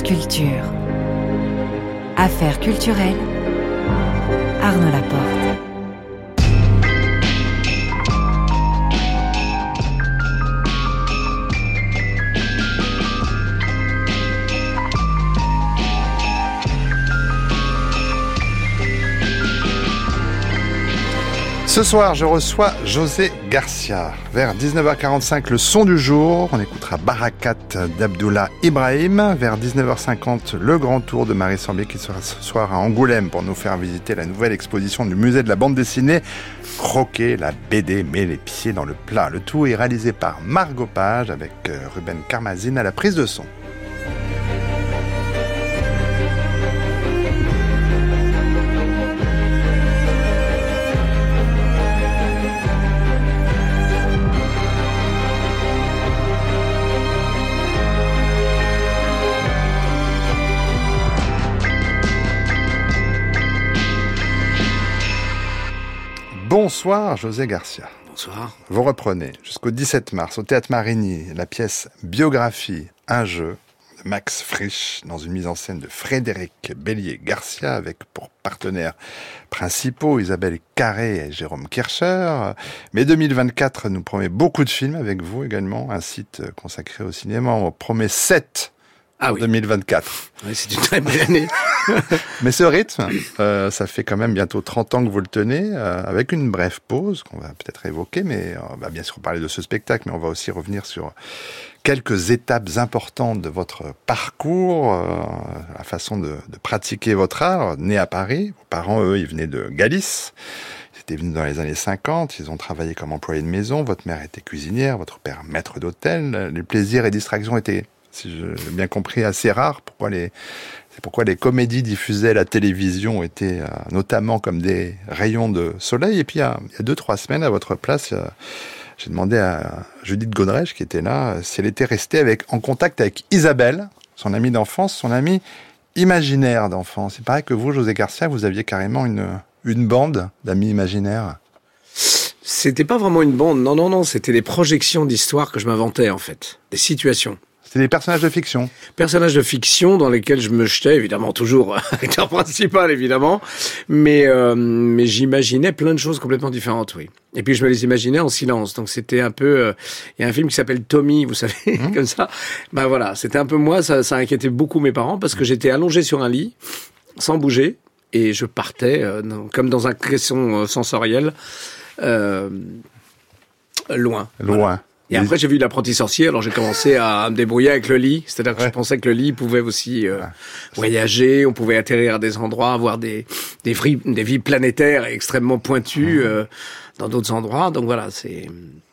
Culture. Affaires culturelles. Ce soir, je reçois José Garcia. Vers 19h45, le son du jour. On écoutera Barakat d'Abdullah Ibrahim. Vers 19h50, le grand tour de Marie Sambier qui sera ce soir à Angoulême pour nous faire visiter la nouvelle exposition du musée de la bande dessinée. Croquer la BD met les pieds dans le plat. Le tout est réalisé par Margot Page avec euh, Ruben Carmazine à la prise de son. Bonsoir José Garcia. Bonsoir. Vous reprenez jusqu'au 17 mars au Théâtre Marigny la pièce Biographie, un jeu de Max Frisch dans une mise en scène de Frédéric Bélier-Garcia avec pour partenaires principaux Isabelle Carré et Jérôme Kircher. Mais 2024 nous promet beaucoup de films avec vous également, un site consacré au cinéma. On promet 7 ah oui. 2024. Oui, c'est une très belle année. Mais ce rythme, euh, ça fait quand même bientôt 30 ans que vous le tenez, euh, avec une brève pause qu'on va peut-être évoquer, mais on va bien sûr parler de ce spectacle, mais on va aussi revenir sur quelques étapes importantes de votre parcours, euh, la façon de, de, pratiquer votre art. Né à Paris, vos parents, eux, ils venaient de Galice. Ils étaient venus dans les années 50, ils ont travaillé comme employés de maison, votre mère était cuisinière, votre père maître d'hôtel. Les plaisirs et distractions étaient si j'ai bien compris, assez rare. Pourquoi les, c'est pourquoi les comédies diffusées à la télévision étaient euh, notamment comme des rayons de soleil. Et puis, il y a, deux, trois semaines, à votre place, j'ai demandé à Judith Godrèche, qui était là, si elle était restée avec, en contact avec Isabelle, son amie d'enfance, son amie imaginaire d'enfance. Il paraît que vous, José Garcia, vous aviez carrément une, une bande d'amis imaginaires. C'était pas vraiment une bande, non, non, non, c'était des projections d'histoires que je m'inventais, en fait. Des situations. C'est des personnages de fiction. Personnages de fiction dans lesquels je me jetais, évidemment, toujours acteur principal, évidemment. Mais, euh, mais j'imaginais plein de choses complètement différentes, oui. Et puis je me les imaginais en silence. Donc c'était un peu... Il euh, y a un film qui s'appelle Tommy, vous savez, mmh. comme ça. Ben voilà, c'était un peu moi, ça, ça inquiétait beaucoup mes parents parce que j'étais allongé sur un lit, sans bouger, et je partais, euh, comme dans un caisson sensoriel, loin. Loin. Voilà. Et après, j'ai vu l'apprenti sorcier, alors j'ai commencé à me débrouiller avec le lit. C'est-à-dire que ouais. je pensais que le lit pouvait aussi euh, voyager, on pouvait atterrir à des endroits, avoir des, des, vies, des vies planétaires extrêmement pointues euh, dans d'autres endroits. Donc voilà, c'est...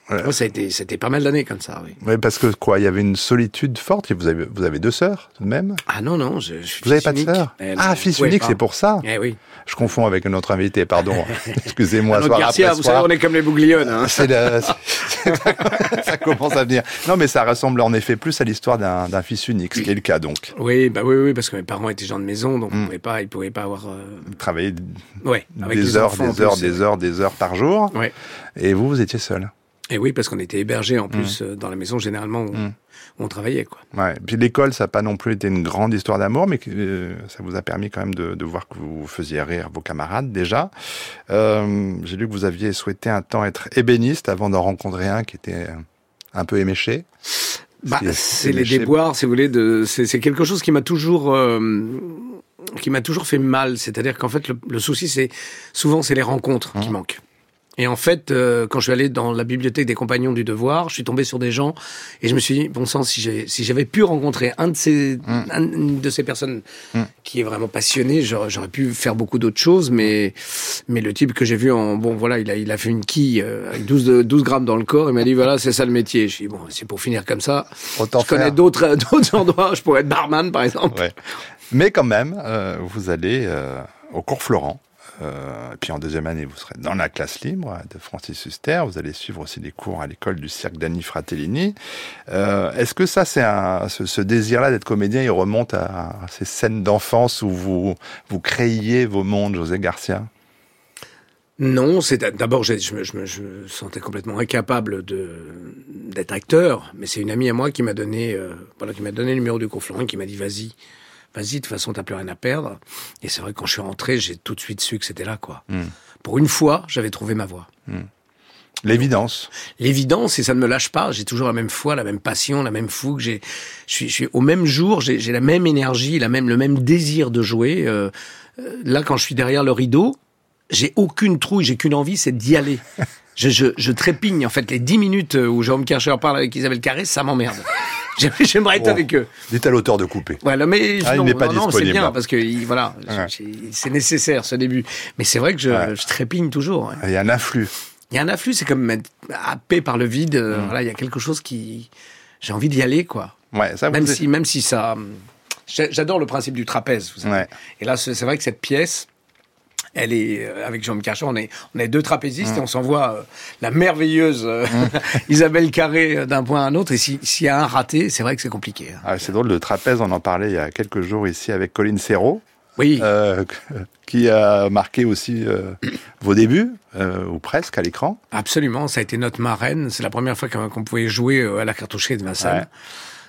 Ouais. A été, c'était pas mal d'années comme ça, oui. Oui, parce que quoi, il y avait une solitude forte. Vous avez, vous avez deux sœurs tout de même? Ah non non, je, je suis Vous n'avez pas de sœurs? Ah, fils unique, c'est pour ça? Eh oui. Je confonds avec un autre invité, pardon. Excusez-moi. Soir Garcia, après vous soir. savez, on est comme les bouglions. Hein. Le, ça commence à venir. Non, mais ça ressemble en effet plus à l'histoire d'un fils unique, ce qui est le cas donc. Oui, bah oui, oui, parce que mes parents étaient gens de maison, donc mm. ils pas, ils pouvaient pas avoir. Euh... Travailler. Ouais. Avec des heures, des heures, des heures, des heures par jour. Ouais. Et vous, vous étiez seul. Et oui, parce qu'on était hébergés en plus mmh. dans la maison généralement où, mmh. où on travaillait. Quoi. Ouais. Puis l'école, ça n'a pas non plus été une grande histoire d'amour, mais euh, ça vous a permis quand même de, de, voir que vous faisiez rire vos camarades déjà. Euh, J'ai lu que vous aviez souhaité un temps être ébéniste avant d'en rencontrer un qui était un peu éméché. Bah, c'est les déboires, si vous voulez. De, c'est quelque chose qui m'a toujours... Euh, qui m'a toujours fait mal, c'est-à-dire qu'en fait le, le souci c'est souvent c'est les rencontres mmh. qui manquent. Et en fait, euh, quand je suis allé dans la bibliothèque des compagnons du devoir, je suis tombé sur des gens et je me suis dit, bon sang, si j'avais si pu rencontrer un de ces, mm. un de ces personnes mm. qui est vraiment passionné, j'aurais pu faire beaucoup d'autres choses, mais, mais le type que j'ai vu en, bon voilà, il a, il a fait une quille euh, avec 12, 12 grammes dans le corps, il m'a dit, voilà, c'est ça le métier. Je suis dit, bon, c'est pour finir comme ça. Autant je connais d'autres endroits, je pourrais être barman, par exemple. Ouais. Mais quand même, euh, vous allez euh, au cours Florent. Euh, puis en deuxième année, vous serez dans la classe libre de Francis Huster. Vous allez suivre aussi des cours à l'école du cirque d'Annie Fratellini. Euh, Est-ce que ça, c'est ce, désir-là d'être comédien, il remonte à, ces scènes d'enfance où vous, vous créiez vos mondes, José Garcia? Non, c'est d'abord je, me sentais complètement incapable de d'être acteur, mais c'est une amie à moi qui m'a donné euh, qui m'a donné le numéro du confluent, qui m'a dit vas-y, vas-y de toute façon t'as plus rien à perdre. Et c'est vrai que quand je suis rentré, j'ai tout de suite su que c'était là quoi. Hmm. Pour une fois, j'avais trouvé ma voie. Hmm. L'évidence. L'évidence, et ça ne me lâche pas. J'ai toujours la même foi, la même passion, la même fougue. J'ai, je suis, je suis au même jour, j'ai la même énergie, la même, le même désir de jouer. Euh, euh, là, quand je suis derrière le rideau, j'ai aucune trouille, j'ai qu'une envie, c'est d'y aller. Je, je, je, trépigne. En fait, les dix minutes où Jérôme Kercher parle avec Isabelle Carré, ça m'emmerde. J'aimerais être avec eux. Dites à l'auteur de couper. Voilà, mais ah, non, il n'est pas non, c'est bien parce que voilà, c'est nécessaire ce début. Mais c'est vrai que je, je trépigne toujours. Il y a un afflux. Il y a un afflux, c'est comme être happé par le vide. Mm. Voilà, il y a quelque chose qui, j'ai envie d'y aller, quoi. Ouais, ça. Même si, même si ça, j'adore le principe du trapèze. Vous savez. Ouais. Et là, c'est vrai que cette pièce elle est euh, avec Jean Cachet, on est on est deux trapézistes et on s'envoie euh, la merveilleuse euh, Isabelle Carré d'un point à un autre. Et s'il y a un raté, c'est vrai que c'est compliqué. Hein. Ah, c'est drôle, le trapèze, on en parlait il y a quelques jours ici avec Colline Serrault. Oui. qui a marqué aussi vos débuts, ou presque, à l'écran. Absolument, ça a été notre marraine. C'est la première fois qu'on pouvait jouer à la cartoucherie de Vincennes.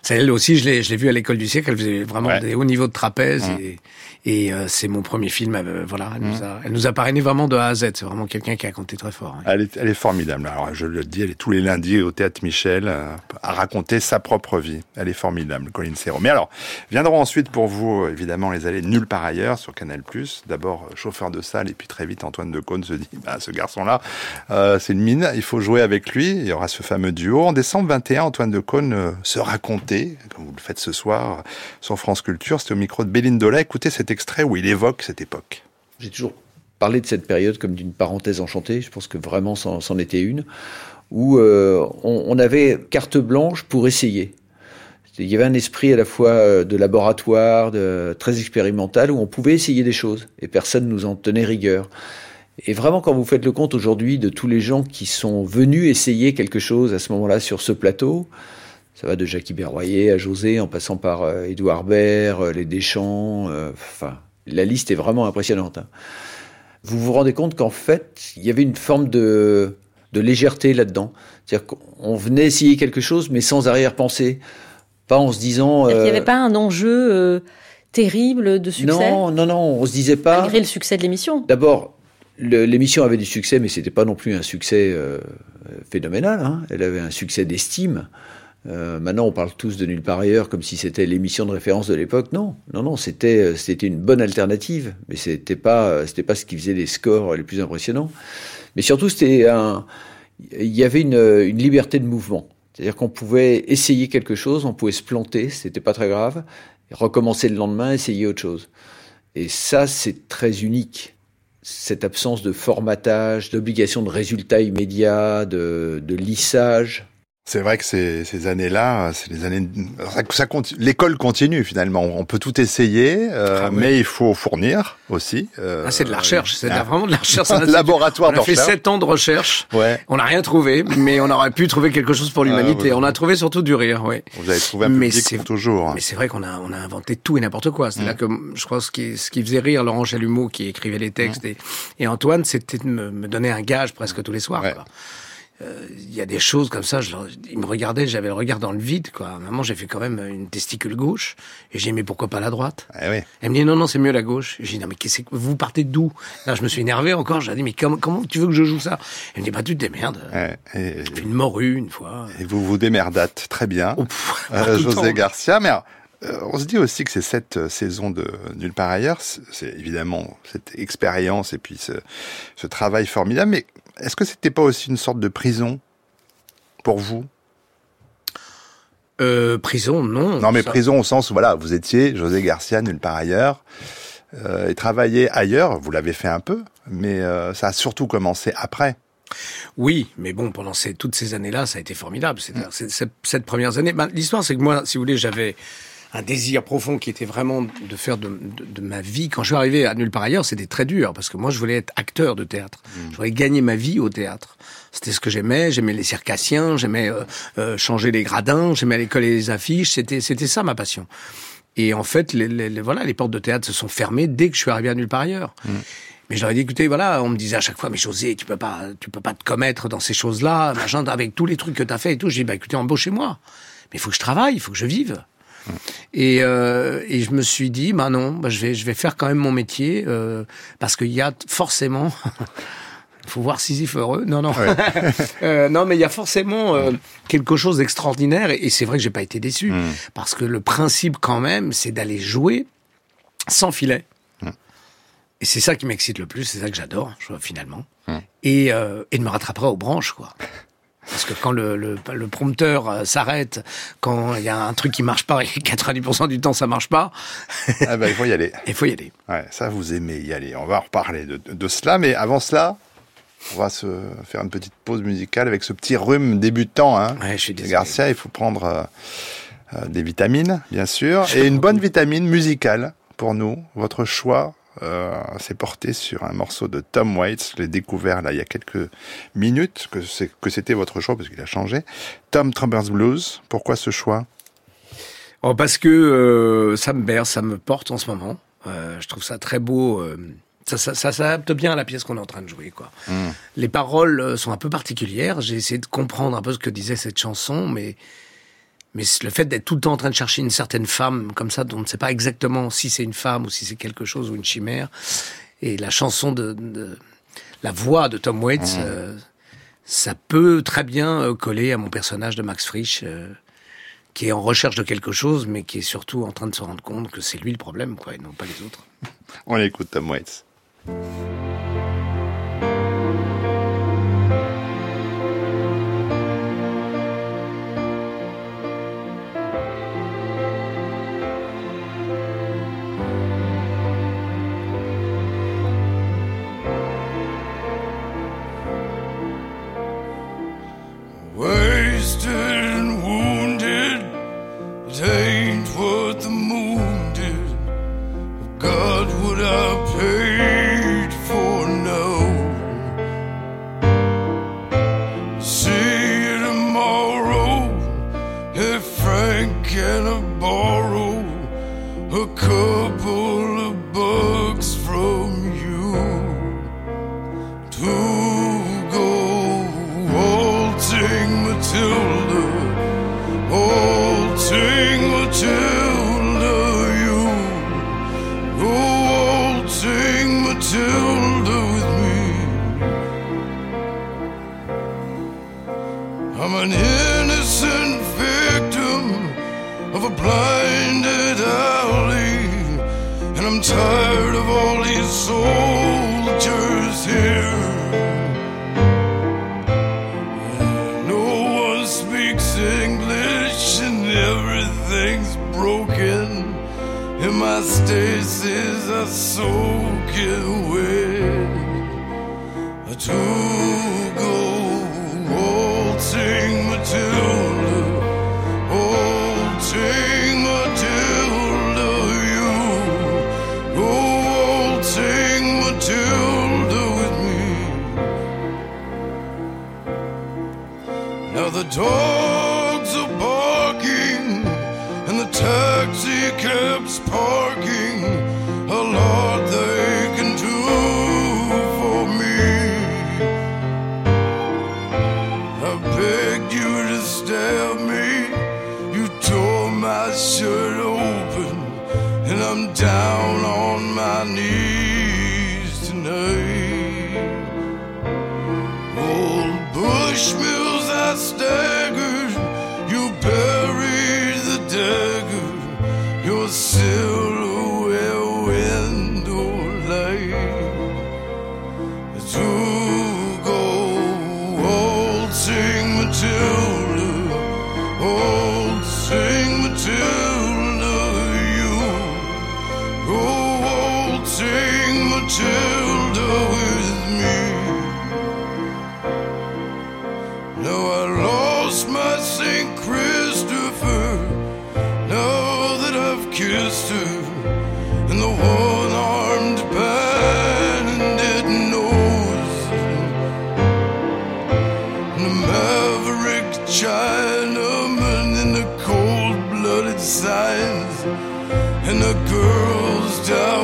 C'est elle aussi, je l'ai, vue à l'école du siècle. Elle faisait vraiment des hauts niveaux de trapèze et, et euh, c'est mon premier film. Euh, voilà, elle, nous mmh. a, elle nous a parrainé vraiment de A à Z. C'est vraiment quelqu'un qui a compté très fort. Hein. Elle, est, elle est formidable. Alors je le dis, elle est tous les lundis au théâtre Michel euh, à raconter sa propre vie. Elle est formidable, Colline Serrault. Mais alors, viendront ensuite pour vous, évidemment, les allées nulle part ailleurs sur Canal+. D'abord chauffeur de salle et puis très vite Antoine de Caunes se dit, bah, ce garçon-là, c'est une mine. Il faut jouer avec lui. Il y aura ce fameux duo. En décembre 21, Antoine de Caunes se racontait, comme vous le faites ce soir sur France Culture. C'était au micro de Bélindola. Écoutez cet extrait où il évoque cette époque J'ai toujours parlé de cette période comme d'une parenthèse enchantée. Je pense que vraiment c'en était une où euh, on, avait carte blanche pour essayer. Il y avait un esprit à la fois euh, de laboratoire, très expérimental, où on pouvait essayer des choses et personne nous en tenait rigueur. Et vraiment, quand vous faites le compte aujourd'hui de tous les gens qui sont venus essayer quelque chose à ce moment-là sur ce plateau, ça va de Jacques Berroyer à José, en passant par euh, Édouard Baird, les Deschamps, enfin, la liste est vraiment impressionnante. Hein. Vous vous rendez compte qu'en fait, il y avait une forme de, légèreté là-dedans. C'est-à-dire qu'on venait essayer quelque chose, mais sans arrière-pensée. Pas en se disant... Il n'y avait euh, pas un enjeu euh, terrible de succès? Non, non, non, on se disait pas... Malgré le succès de l'émission. D'abord, l'émission avait du succès, mais c'était pas non plus un succès euh, phénoménal. Hein. Elle avait un succès d'estime. Euh, maintenant, on parle tous de nulle part ailleurs comme si c'était l'émission de référence de l'époque. Non, non, non, c'était euh, c'était une bonne alternative, mais c'était pas euh, c'était pas ce qui faisait les scores les plus impressionnants. Mais surtout, c'était un il y avait une, liberté de mouvement, c'est-à-dire qu'on pouvait essayer quelque chose, on pouvait se planter, c'était pas très grave, recommencer le lendemain, essayer autre chose. Et ça, c'est très unique cette absence de formatage, d'obligation de résultats immédiats, de, de lissage. C'est vrai que ces, ces années-là, c'est les années. Ça, L'école continue finalement. On peut tout essayer, euh, ah mais il faut fournir aussi. Euh, ah, c'est de la recherche. C'est ah. vraiment de la recherche. Un laboratoire. On a fait sept ans de recherche. Ouais. On n'a rien trouvé, mais on aurait pu trouver quelque chose pour l'humanité. Ah, on a trouvé surtout du rire. Oui. Vous avez trouvé un public toujours. Mais c'est vrai qu'on a on a inventé tout et n'importe quoi. C'est là mm. que je crois ce qui ce qui faisait rire Laurent Chalumeau qui écrivait les textes mm. et, et, Antoine, c'était de me, me, donner un gage presque tous les soirs. Quoi euh, il y a des choses comme ça. Je, il me regardait, j'avais le regard dans le vide. Quoi. À un moment, j'ai fait quand même une testicule gauche et j'ai dit mais pourquoi pas la droite? Eh oui. Elle me dit non non c'est mieux la gauche. J'ai dit non mais qu'est-ce que vous partez d'où? Là je me suis énervé encore. J'ai dit mais comment, comment tu veux que je joue ça? Elle me dit bah tu te démerdes. Ouais, et, une morue une fois. Et vous vous démerdate très bien, oh, euh, José Garcia. Mais euh, on se dit aussi que c'est cette euh, saison de Nulle part ailleurs, c'est évidemment cette expérience et puis ce, ce travail formidable, mais est-ce que c'était pas aussi une sorte de prison pour vous? Euh, prison, non. Non, mais prison au sens où, voilà, vous étiez José Garcia, nulle part ailleurs, euh, et travailler ailleurs, vous l'avez fait un peu, mais euh, ça a surtout commencé après. Oui, mais bon, pendant ces, toutes ces années-là, ça a été formidable. C'est, mm. cette première année. Ben, l'histoire, c'est que moi, si vous voulez, j'avais un désir profond qui était vraiment de faire de, de, ma vie. Quand je suis arrivé à Nulle part ailleurs, c'était très dur parce que moi, je voulais être acteur de théâtre. Mmh. Je voulais gagner ma vie au théâtre. C'était ce que j'aimais. J'aimais les circassiens, j'aimais euh, euh, changer les gradins, j'aimais aller coller les affiches. C'était c'était ça ma passion. Et en fait, les, les, voilà, les portes de théâtre se sont fermées dès que je suis arrivé à Nulle part ailleurs. Mmh. Mais je leur ai dit, écoutez, voilà, on me disait à chaque fois, mais José, tu peux pas, tu peux pas te commettre dans ces choses-là, machin, avec tous les trucs que tu as fait et tout. J'ai dit, bah écoutez, embauchez-moi. Mais il faut que je travaille, il faut que je vive. Et, euh, et je me suis dit, bah non, bah je vais, je vais faire quand même mon métier euh, parce qu'il y a forcément. Il faut voir Sisyphe heureux. Non, non. euh, non, mais il y a forcément euh, quelque chose d'extraordinaire. Et, c'est vrai que j'ai pas été déçu. Mm. Parce que le principe, quand même, c'est d'aller jouer sans filet. Mm. Et c'est ça qui m'excite le plus. C'est ça que j'adore, finalement. Mm. Et, euh, et de me rattraper aux branches, quoi. Parce que quand le, le, le prompteur euh, s'arrête, quand il y a un truc qui marche pas, et 90% du temps ça marche pas, Ah bah, il faut y aller. il faut y aller. Ouais, ça, vous aimez y aller. On va en reparler de, de cela, mais avant cela, on va se faire une petite pause musicale avec ce petit rhume débutant. Hein. Ouais, je suis désolé. Garcia, il faut prendre euh, euh, des vitamines, bien sûr, et une bonne vitamine musicale pour nous. Votre choix euh, s'est porté sur un morceau de Tom Waits. Je l'ai découvert là il y a quelques minutes que c'est que c'était votre choix parce qu'il a changé. Tom Travers Blues. Pourquoi ce choix? Oh, parce que euh, ça me berce, ça me porte en ce moment. Euh, je trouve ça très beau. euh, ça, ça, ça s'adapte bien à la pièce qu'on est en train de jouer. Quoi. Les paroles euh, sont un peu particulières. J'ai essayé de comprendre un peu ce que disait cette chanson, mais, mais le fait d'être tout le temps en train de chercher une certaine femme comme ça, dont on ne sait pas exactement si c'est une femme ou si c'est quelque chose ou une chimère, et la chanson de, de la voix de Tom Waits, euh, ça peut très bien euh, coller à mon personnage de Max Frisch. euh, qui est en recherche de quelque chose, mais qui est surtout en train de se rendre compte que c'est lui le problème, quoi, et non pas les autres. On écoute Tom Waits. An innocent victim of a blinded alley, and I'm tired of all these soldiers here. No one speaks English and everything's broken. And my stasis are soaking wet. To told I lost my St. Christopher. Now that I've kissed her the one armed nose, and maverick Chinaman the cold blooded and the girls down.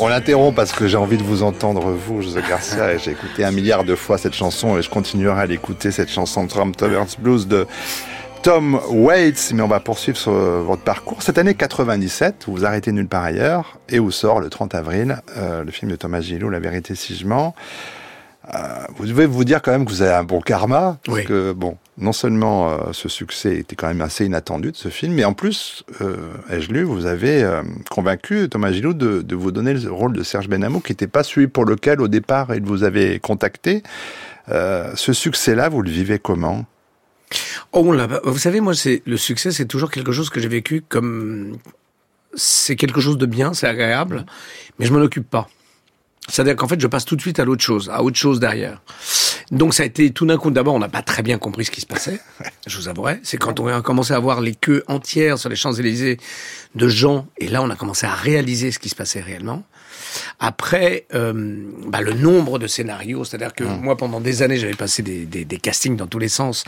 On l'interrompt parce que j'ai envie de vous entendre, vous, José Garcia, et j'ai écouté un milliard de fois cette chanson et je continuerai à l'écouter, cette chanson Trump Towers Blues de Tom Waits. Mais on va poursuivre sur votre parcours. Cette année 97, vous vous arrêtez nulle part ailleurs et où sort le 30 avril euh, le film de Thomas Gillot, La vérité si je mens. Euh, vous devez vous dire quand même que vous avez un bon karma, parce Oui. que bon, non seulement euh, ce succès était quand même assez inattendu de ce film, mais en plus, euh, ai-je lu, vous avez euh, convaincu Thomas Gillot de, vous donner le rôle de Serge Benamou, qui n'était pas celui pour lequel au départ il vous avait contacté. Ce succès-là, vous le vivez comment? Oh, pas- vous savez, moi, c'est le succès, c'est toujours quelque chose que j'ai vécu comme c'est quelque chose de bien, c'est agréable, mais je m'en occupe pas. C'est-à-dire qu'en fait, je passe tout de suite à l'autre chose, à autre chose derrière. Donc ça a été tout d'un coup. D'abord, on n'a pas très bien compris ce qui se passait. Je vous avouerai. C'est quand on a commencé à voir les queues entières sur les Champs Élysées de gens, et là, on a commencé à réaliser ce qui se passait réellement. Après, euh, bah, le nombre de scénarios, c'est-à-dire que moi, pendant des années, j'avais passé des, des, des castings dans tous les sens.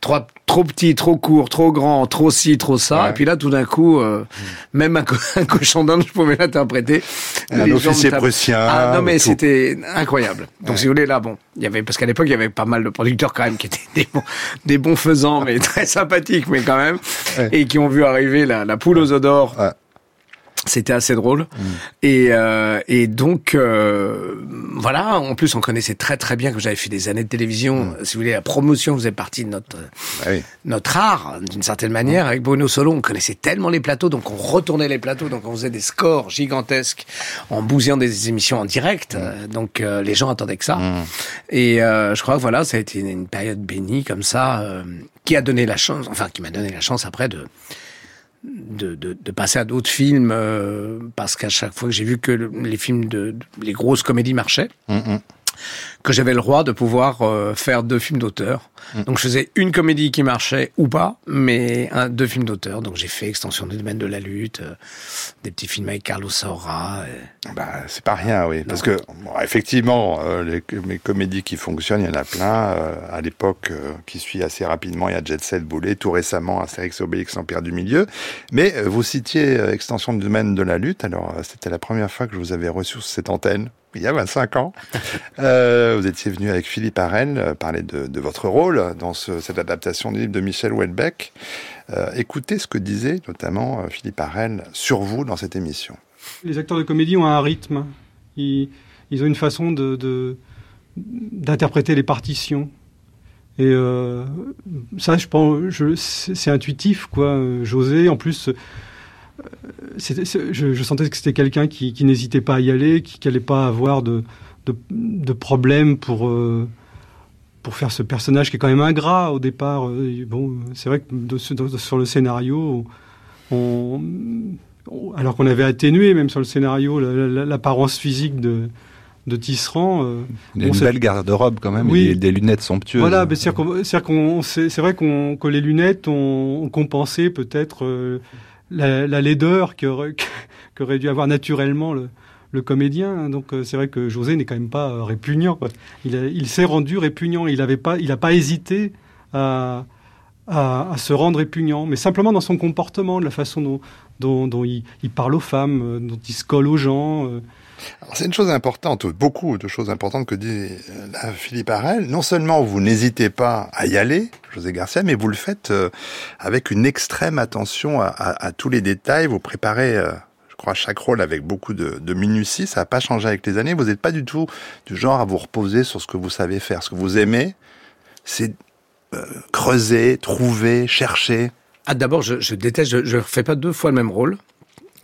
Trop, trop petit, trop court, trop grand, trop ci, trop ça. Ouais. Et puis là, tout d'un coup, euh, même un, co- un cochon d'Inde, je pouvais l'interpréter. Un officier prussien, Ah non, mais c'était incroyable. Donc, si vous voulez, là, bon, il y avait, parce qu'à l'époque, il y avait pas mal de producteurs quand même qui étaient des bons, des bons faisants, mais très sympathiques, mais quand même, Ouais. et qui ont vu arriver la, la poule aux. Ouais. C'était assez drôle. Et, euh, et donc, euh, voilà, en plus, on connaissait très très bien que j'avais fait des années de télévision. Si vous voulez, la promotion faisait partie de notre, Ah oui. notre art, d'une certaine manière. Avec Bruno Solo, on connaissait tellement les plateaux, donc on retournait les plateaux, donc on faisait des scores gigantesques en bousillant des émissions en direct. Euh, Donc euh, les gens attendaient que ça. Et euh, je crois que voilà, ça a été une, une période bénie comme ça, euh, qui a donné la chance, enfin qui m'a donné la chance après de de, de, de passer à d'autres films euh, parce qu'à chaque fois que j'ai vu que le- les films de, les grosses comédies marchaient. Mm, que j'avais le droit de pouvoir euh, faire deux films d'auteur. Donc je faisais une comédie qui marchait ou pas, mais un, deux films d'auteur. Donc j'ai fait Extension du domaine de la lutte, euh, des petits films avec Carlos Saura. euh, Bah, c'est pas rien, oui. Parce que, bon, effectivement, euh, les, les comédies qui fonctionnent, il y en a plein. Euh, à l'époque, euh, qui suit assez rapidement, il y a Jet Set Boulet, tout récemment, Astérix et Obélix, l'Empire du Milieu. Mais euh, vous citiez Extension du domaine de la lutte. Alors, euh, c'était la première fois que je vous avais reçu sur cette antenne, il y a 25 ans. Euh, vous étiez venu avec Philippe Arel euh, parler de, votre rôle dans ce- cette adaptation du livre de Michel Houellebecq. Euh, écoutez ce que disait notamment Philippe Arel sur vous dans cette émission. Les acteurs de comédie ont un rythme. Ils, ont une façon d'interpréter les partitions. Et ça, je pense, c'est, intuitif, quoi. José, en plus, je, je sentais que c'était quelqu'un qui, qui n'hésitait pas à y aller, qui n'allait pas avoir de, de, de problème pour, euh, pour faire ce personnage qui est quand même ingrat au départ. Euh, Bon, c'est vrai que de- de- sur le scénario, on, on- alors qu'on avait atténué même sur le scénario la- la- l'apparence physique de, de Tisserand. euh, Il a on une belle garde-robe quand même, Oui. et des lunettes somptueuses. Voilà, c'est vrai qu'on que les lunettes ont, ont compensé peut-être euh, la, la laideur qu'aurait dû avoir naturellement le, le comédien. Donc euh, c'est vrai que José n'est quand même pas euh, répugnant. Il, il s'est rendu répugnant. Il avait pas, n'a pas hésité à, à, se rendre répugnant, mais simplement dans son comportement, de la façon dont, dont, il, parle aux femmes, euh, dont il se colle aux gens. Alors, C'est une chose importante, beaucoup de choses importantes que dit euh, Philippe Arel. Non seulement vous n'hésitez pas à y aller, José Garcia, mais vous le faites euh, avec une extrême attention à, tous les détails. Vous préparez, euh, je crois, chaque rôle avec beaucoup de, minutie. Ça n'a pas changé avec les années. Vous n'êtes pas du tout du genre à vous reposer sur ce que vous savez faire. Ce que vous aimez, c'est creuser, trouver, chercher. Ah, d'abord, je, déteste, je, je refais pas deux fois le même rôle.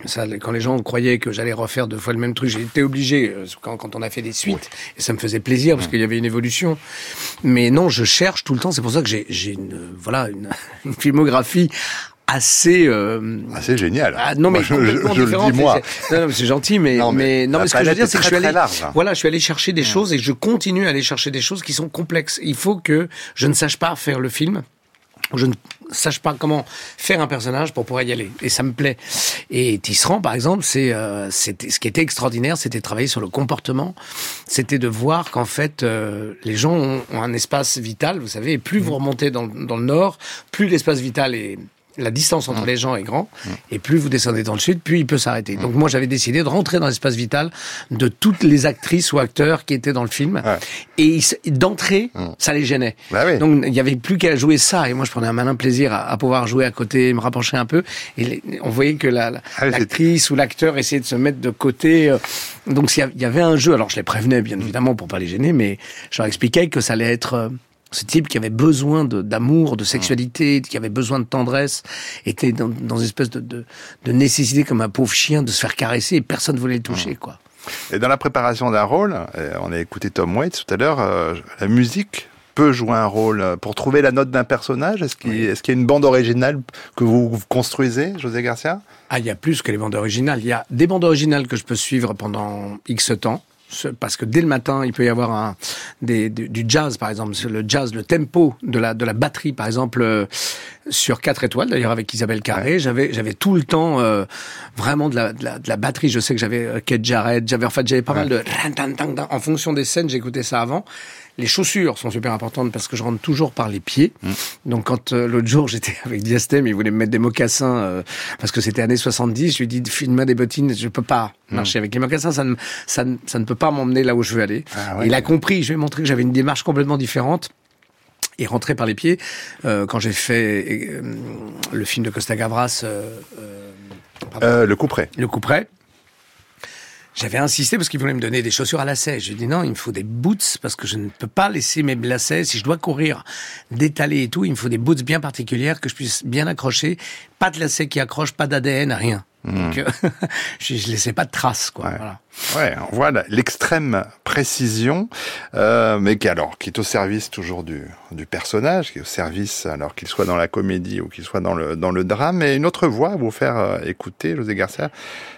Ça, quand les gens croyaient que j'allais refaire deux fois le même truc, été obligé euh, quand, quand on a fait des suites, et ça me faisait plaisir parce qu'il y avait une évolution. Mais non, je cherche tout le temps. C'est pour ça que j'ai, une, voilà, une, une filmographie assez. euh, c'est génial. ah, non mais Moi, je, je- complètement je le dis moi. c'est- Non, non, mais c'est gentil, mais Non, mais mais non, mais ce que je veux dire, est c'est que je suis allé, large, hein. voilà, je suis allé chercher des choses et je continue à aller chercher des choses qui sont complexes. Il faut que je ne sache pas faire le film. Je ne sache pas comment faire un personnage pour pouvoir y aller. Et ça me plaît. Et Tisserand, par exemple, c'est, euh, ce qui était extraordinaire, c'était de travailler sur le comportement. C'était de voir qu'en fait, euh, les gens ont, ont un espace vital, vous savez, et plus vous remontez dans, dans le nord, plus l'espace vital est, la distance entre les gens est grande, et plus vous descendez dans le sud, plus il peut s'arrêter. Donc moi, j'avais décidé de rentrer dans l'espace vital de toutes les actrices ou acteurs qui étaient dans le film, Ouais. et d'entrée, ça les gênait. Bah oui. Donc il y avait plus qu'à jouer ça, et moi je prenais un malin plaisir à, à pouvoir jouer à côté, me rapprocher un peu, et les- on voyait que la- la- Ah l'actrice ou l'acteur essayait de se mettre de côté. euh, Donc il y avait un jeu, alors je les prévenais bien évidemment pour pas les gêner, mais je leur expliquais que ça allait être euh, ce type qui avait besoin d'amour, de sexualité, qui avait besoin de tendresse, était dans, dans une espèce de, de, de nécessité comme un pauvre chien de se faire caresser et personne ne voulait le toucher, quoi. Et dans la préparation d'un rôle, euh, on a écouté Tom Waits tout à l'heure, euh, la musique peut jouer un rôle pour trouver la note d'un personnage. Est-ce qu'il y a une bande originale que vous, vous construisez, José Garcia? Ah, il y a plus que les bandes originales. Il y a des bandes originales que je peux suivre pendant X temps. Ce- Parce que dès le matin, il peut y avoir un, des, du, jazz, par exemple. Le jazz, le tempo de la, de la batterie, par exemple, euh, sur 4 étoiles, d'ailleurs, avec Isabelle Carré. J'avais, j'avais tout le temps euh, vraiment de la, de, la, de la batterie. Je sais que j'avais euh, Kate Jarrett. J'avais, en fait, j'avais pas mal de... En fonction des scènes, j'écoutais ça avant. Les chaussures sont super importantes parce que je rentre toujours par les pieds. Donc quand euh, l'autre jour j'étais avec Diastème, il voulait me mettre des mocassins euh, parce que c'était années 70, je lui ai dit filme des bottines, je peux pas marcher avec les mocassins, ça ne, ça ne, ça ne peut pas m'emmener là où je veux aller. Ah ouais. Il a compris, je lui ai montré que j'avais une démarche complètement différente. Et rentrer par les pieds, euh, quand j'ai fait euh, le film de Costa Gavras, euh, euh, euh, Le couperet. le couperet. J'avais insisté parce qu'il voulait me donner des chaussures à lacets. Je dit non, il me faut des boots parce que je ne peux pas laisser mes lacets. Si je dois courir, d'étaler et tout, il me faut des boots bien particulières que je puisse bien accrocher. Pas de lacets qui accrochent, pas d'ADN, rien. Donc, euh, je, je laissais pas de traces, quoi. Ouais. Voilà. Ouais, on voit l'extrême précision, euh, mais qui alors qui est au service toujours du, du personnage, qui est au service alors qu'il soit dans la comédie ou qu'il soit dans le dans le drame. Et une autre voix à vous faire euh, écouter, José Garcia,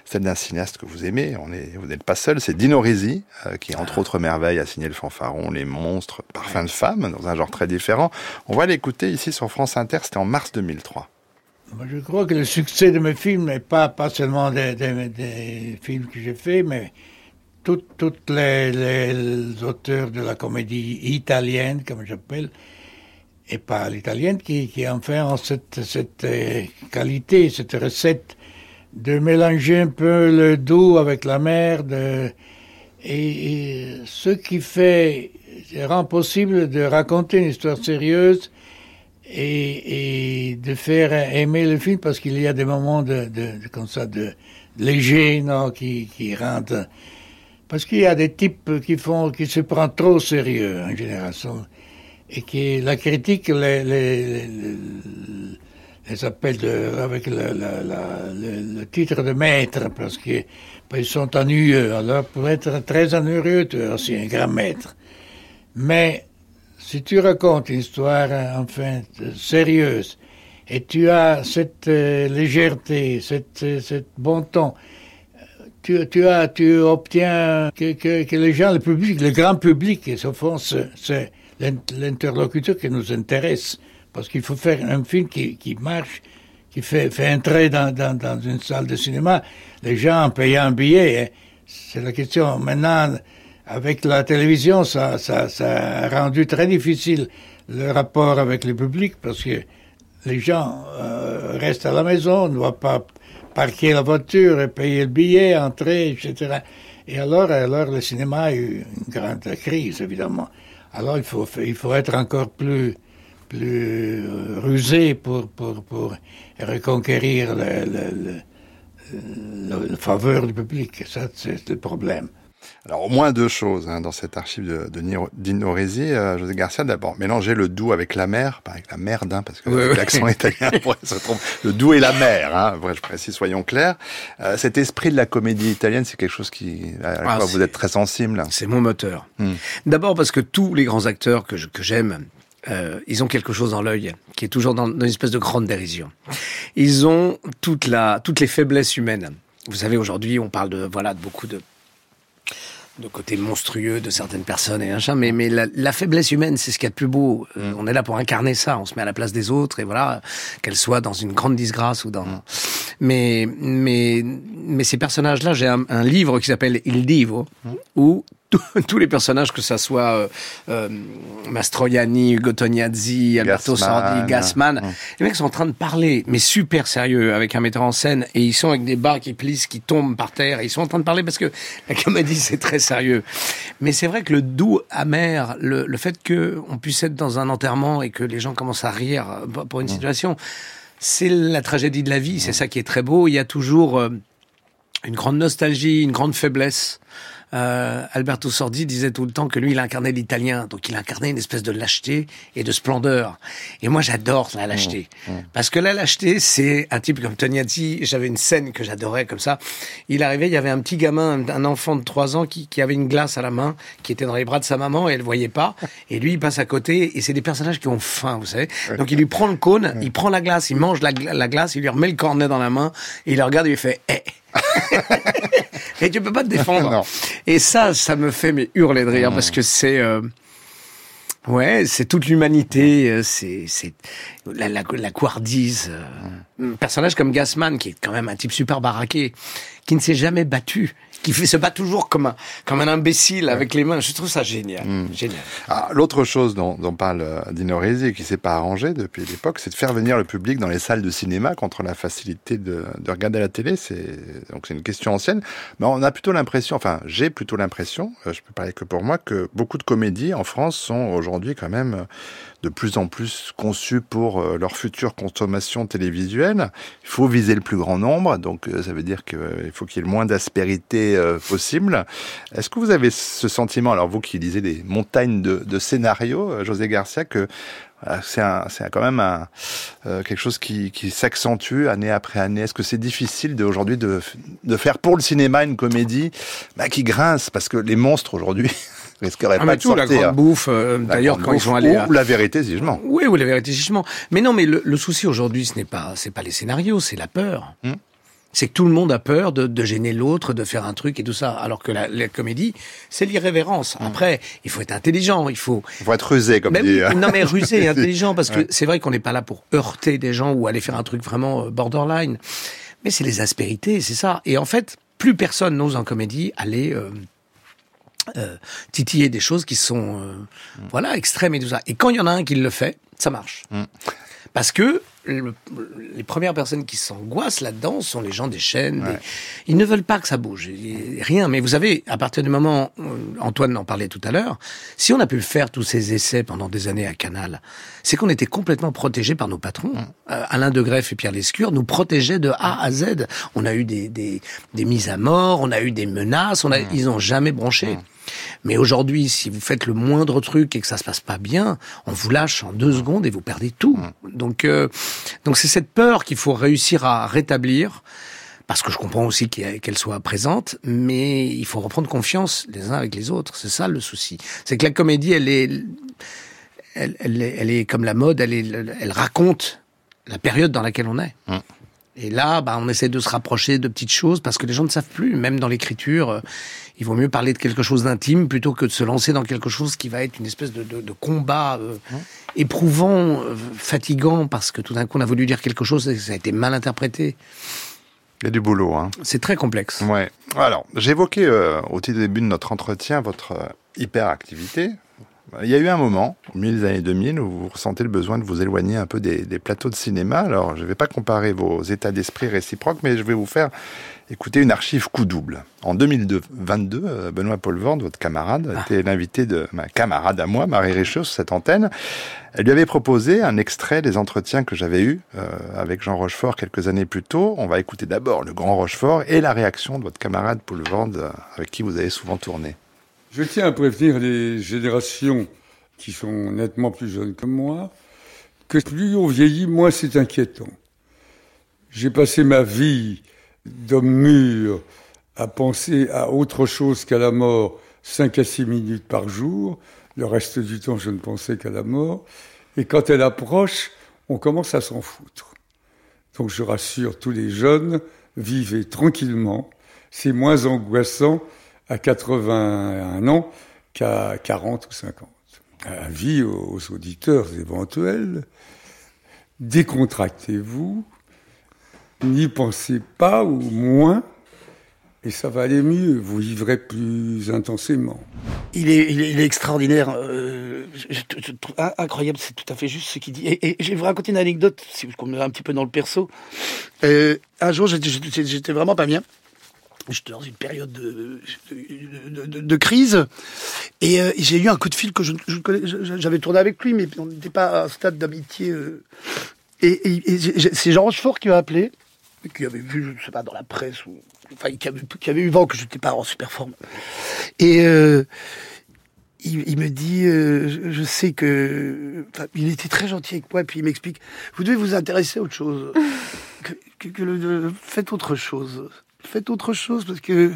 celle d'un cinéaste que vous aimez. On est, vous n'êtes pas seul, c'est Dino Risi, euh, qui entre autres merveilles a signé le fanfaron, les monstres, parfum de femme, dans un genre très différent. On va l'écouter ici sur France Inter. C'était en mars 2003. Je crois que le succès de mes films n'est pas, pas seulement des, films que j'ai faits, mais toutes les, les auteurs de la comédie italienne, comme j'appelle, et pas l'italienne, qui, qui enfin ont cette, cette euh, qualité, cette recette de mélanger un peu le doux avec la merde. et, et ce qui fait, rend possible de raconter une histoire sérieuse et, et de faire aimer le film parce qu'il y a des moments de, de, de- comme ça de légers non qui qui rendent parce qu'il y a des types qui font qui se prennent trop sérieux en général sont- et qui la critique les les, les, les- appelle de, avec la- le, le titre de maître parce qu'ils sont ennuyeux. Alors pour être très ennuyeux tu es aussi un grand maître. Mais si tu racontes une histoire, enfin, sérieuse, et tu as cette euh, légèreté, cette, euh, cette bon ton, tu, tu, as, tu obtiens que, que, que les gens, le public, le grand public, et c'est c'est l'in- l'interlocuteur qui nous intéresse. Parce qu'il faut faire un film qui, qui marche, qui fait, fait entrer dans, dans, dans une salle de cinéma les gens en payant un billet. hein. C'est la question. Maintenant, avec la télévision, ça, ça, ça a rendu très difficile le rapport avec le public parce que les gens euh, restent à la maison, ne doivent pas parquer la voiture et payer le billet, entrer, etc. Et alors, alors le cinéma a eu une grande crise, évidemment. Alors il faut, il faut être encore plus, plus euh, rusé pour, pour, pour reconquérir le, le, le, le- faveur du public. Ça, c'est le problème. Alors, au moins deux choses hein, dans cette archive de, de Niro- Dino Risi. Euh, José Garcia, d'abord, mélanger le doux avec la mer, pas avec la merde, hein, parce que l'accent italien, pourrait se tromper. Le doux et la mer, hein, vrai, je précise, soyons clairs. Euh, cet esprit de la comédie italienne, c'est quelque chose qui, à Ah, quoi vous êtes très sensible. C'est mon moteur. Hmm. D'abord parce que tous les grands acteurs que j'aime, euh, ils ont quelque chose dans l'œil qui est toujours dans, dans une espèce de grande dérision. Ils ont toute la, toutes les faiblesses humaines. Vous savez, aujourd'hui, on parle de voilà de beaucoup de de côté monstrueux de certaines personnes et machin, mais, mais la, la faiblesse humaine, c'est ce qu'il y a de plus beau. Euh, on est là pour incarner ça, on se met à la place des autres, et voilà, qu'elle soit dans une grande disgrâce ou dans... Mais, mais, mais ces personnages-là, j'ai un, un livre qui s'appelle Il Divo, où tous les personnages, que ça soit euh, euh, Mastroianni, Ugo Tognazzi, Alberto. Sordi, Gassman, Mm. les mecs sont en train de parler, mais super sérieux, avec un metteur en scène, et ils sont avec des barres qui plissent, qui tombent par terre, et ils sont en train de parler parce que la comédie c'est très sérieux. Mais c'est vrai que le doux amer, le, le fait que on puisse être dans un enterrement et que les gens commencent à rire euh, pour une situation, c'est la tragédie de la vie. C'est ça qui est très beau. Il y a toujours euh, une grande nostalgie, une grande faiblesse. Euh, Alberto Sordi disait tout le temps que lui, il incarnait l'italien, donc il incarnait une espèce de lâcheté et de splendeur. Et moi, j'adore la lâcheté, parce que la lâcheté, c'est un type comme Tognazzi. J'avais une scène que j'adorais comme ça. Il arrivait, il y avait un petit gamin, un- enfant de 3 ans qui, qui avait une glace à la main, qui était dans les bras de sa maman et elle voyait pas. Et lui, il passe à côté et c'est des personnages qui ont faim, vous savez. Donc il lui prend le cône, il prend la glace, il mange la glace, il lui remet le cornet dans la main et il le regarde et il fait eh. et tu peux pas te défendre. Et ça, ça me fait mais hurler de rire parce que c'est euh, ouais, c'est toute l'humanité, euh, c'est c'est la, la, la couardise. euh, Un personnage comme Gassman qui est quand même un type super baraqué, qui ne s'est jamais battu, qui fait, se bat toujours comme un comme un imbécile avec les mains. Je trouve ça génial, génial. Ah, L'autre chose dont, dont parle euh, Dino Risi et qui s'est pas arrangé depuis l'époque, c'est de faire venir le public dans les salles de cinéma contre la facilité de, de regarder la télé. C'est donc c'est une question ancienne, mais on a plutôt l'impression, enfin j'ai plutôt l'impression, euh, je peux parler que pour moi, que beaucoup de comédies en France sont aujourd'hui quand même euh, de plus en plus conçues pour euh, leur future consommation télévisuelle. Il faut viser le plus grand nombre, donc euh, ça veut dire qu'il faut qu'il y ait le moins d'aspérité euh, possible. Est-ce que vous avez ce sentiment, alors vous qui lisez des montagnes de, de scénarios, euh, José Garcia, que euh, c'est quand même un, euh, quelque chose qui, qui s'accentue année après année? Est-ce que c'est difficile aujourd'hui de, de faire pour le cinéma une comédie bah, qui grince? Parce que les monstres aujourd'hui risqueraient Ah, pas mais de tout, la sortir. grande bouffe. euh, D'ailleurs, quand ils bouffe sont allés à- Ou la vérité, si je mens. Oui, ou la vérité jugement. Mais non, mais le, le souci aujourd'hui, ce n'est pas, c'est pas les scénarios, c'est la peur. Hmm. C'est que tout le monde a peur de, de gêner l'autre, de faire un truc et tout ça. Alors que la, la comédie, c'est l'irrévérence. Après, il faut être intelligent, il faut. Il faut être rusé, comme Ben dit. non mais rusé et intelligent parce que Ouais. c'est vrai qu'on n'est pas là pour heurter des gens ou aller faire un truc vraiment euh, borderline. Mais c'est les aspérités, c'est ça. Et en fait, plus personne n'ose en comédie aller euh, euh, titiller des choses qui sont euh, voilà extrêmes et tout ça. Et quand il y en a un qui le fait, ça marche. Mm. Parce que le- les premières personnes qui s'angoissent là-dedans sont les gens des chaînes. des-. Ils ne veulent pas que ça bouge. Rien. Mais vous savez, à partir du moment, Antoine en parlait tout à l'heure, si on a pu faire tous ces essais pendant des années à Canal, c'est qu'on était complètement protégés par nos patrons. Euh, Alain de Greff et Pierre Lescure nous protégeaient de A à Z. On a eu des, des, des mises à mort, on a eu des menaces, on a, ils n'ont jamais branché. Mais aujourd'hui, si vous faites le moindre truc et que ça se passe pas bien, on vous lâche en deux secondes et vous perdez tout. Donc, euh, donc c'est cette peur qu'il faut réussir à rétablir. Parce que je comprends aussi qu'elle soit présente, mais il faut reprendre confiance les uns avec les autres. C'est ça le souci. C'est que la comédie, elle est, elle, est, elle est comme la mode, elle raconte la période dans laquelle on est. Mm. Et là, bah, on essaie de se rapprocher de petites choses parce que les gens ne savent plus, même dans l'écriture, euh, il vaut mieux parler de quelque chose d'intime plutôt que de se lancer dans quelque chose qui va être une espèce de, de, de combat euh, éprouvant, euh, fatigant, parce que tout d'un coup on a voulu dire quelque chose et ça a été mal interprété. Il y a du boulot. Hein. C'est très complexe. Ouais. Alors, j'évoquais euh, au tout début de notre entretien votre hyperactivité. Il y a eu un moment, au milieu des années 2000, où vous ressentez le besoin de vous éloigner un peu des, des plateaux de cinéma. Alors, je ne vais pas comparer vos états d'esprit réciproques, mais je vais vous faire écouter une archive coup double. En 2022, euh, Benoît Paul Vorde, votre camarade, était l'invité de ma camarade à moi, Marie Richaud, sur cette antenne. Elle lui avait proposé un extrait des entretiens que j'avais eus euh, avec Jean Rochefort quelques années plus tôt. On va écouter d'abord le grand Rochefort et la réaction de votre camarade Paul Vorde, euh, avec qui vous avez souvent tourné. Je tiens à prévenir les générations qui sont nettement plus jeunes que moi que plus on vieillit, moins c'est inquiétant. J'ai passé ma vie d'homme mûr à penser à autre chose qu'à la mort 5 à 6 minutes par jour. Le reste du temps, je ne pensais qu'à la mort. Et quand elle approche, on commence à s'en foutre. Donc je rassure tous les jeunes, vivez tranquillement. C'est moins angoissant à 81 ans qu'à 40 ou 50. Avis aux auditeurs éventuels, décontractez-vous, n'y pensez pas ou moins, et ça va aller mieux, vous vivrez plus intensément. Il est, extraordinaire, euh, je, incroyable, c'est tout à fait juste ce qu'il dit. Et, je vais vous raconter une anecdote, si vous me un petit peu dans le perso. Euh, un jour, j'étais vraiment pas bien. J'étais dans une période de, de, crise et euh, j'ai eu un coup de fil que je, j'avais tourné avec lui, mais on n'était pas à un stade d'amitié. euh. et et- et c'est Jean Rochefort qui m'a appelé, qui avait vu, je sais pas, dans la presse, ou, enfin, qui avait, eu vent que je n'étais pas en super forme. Et euh, il, me dit, je, sais que, il était très gentil avec moi, et puis il m'explique, vous devez vous intéresser à autre chose, faites autre chose, faites autre chose parce que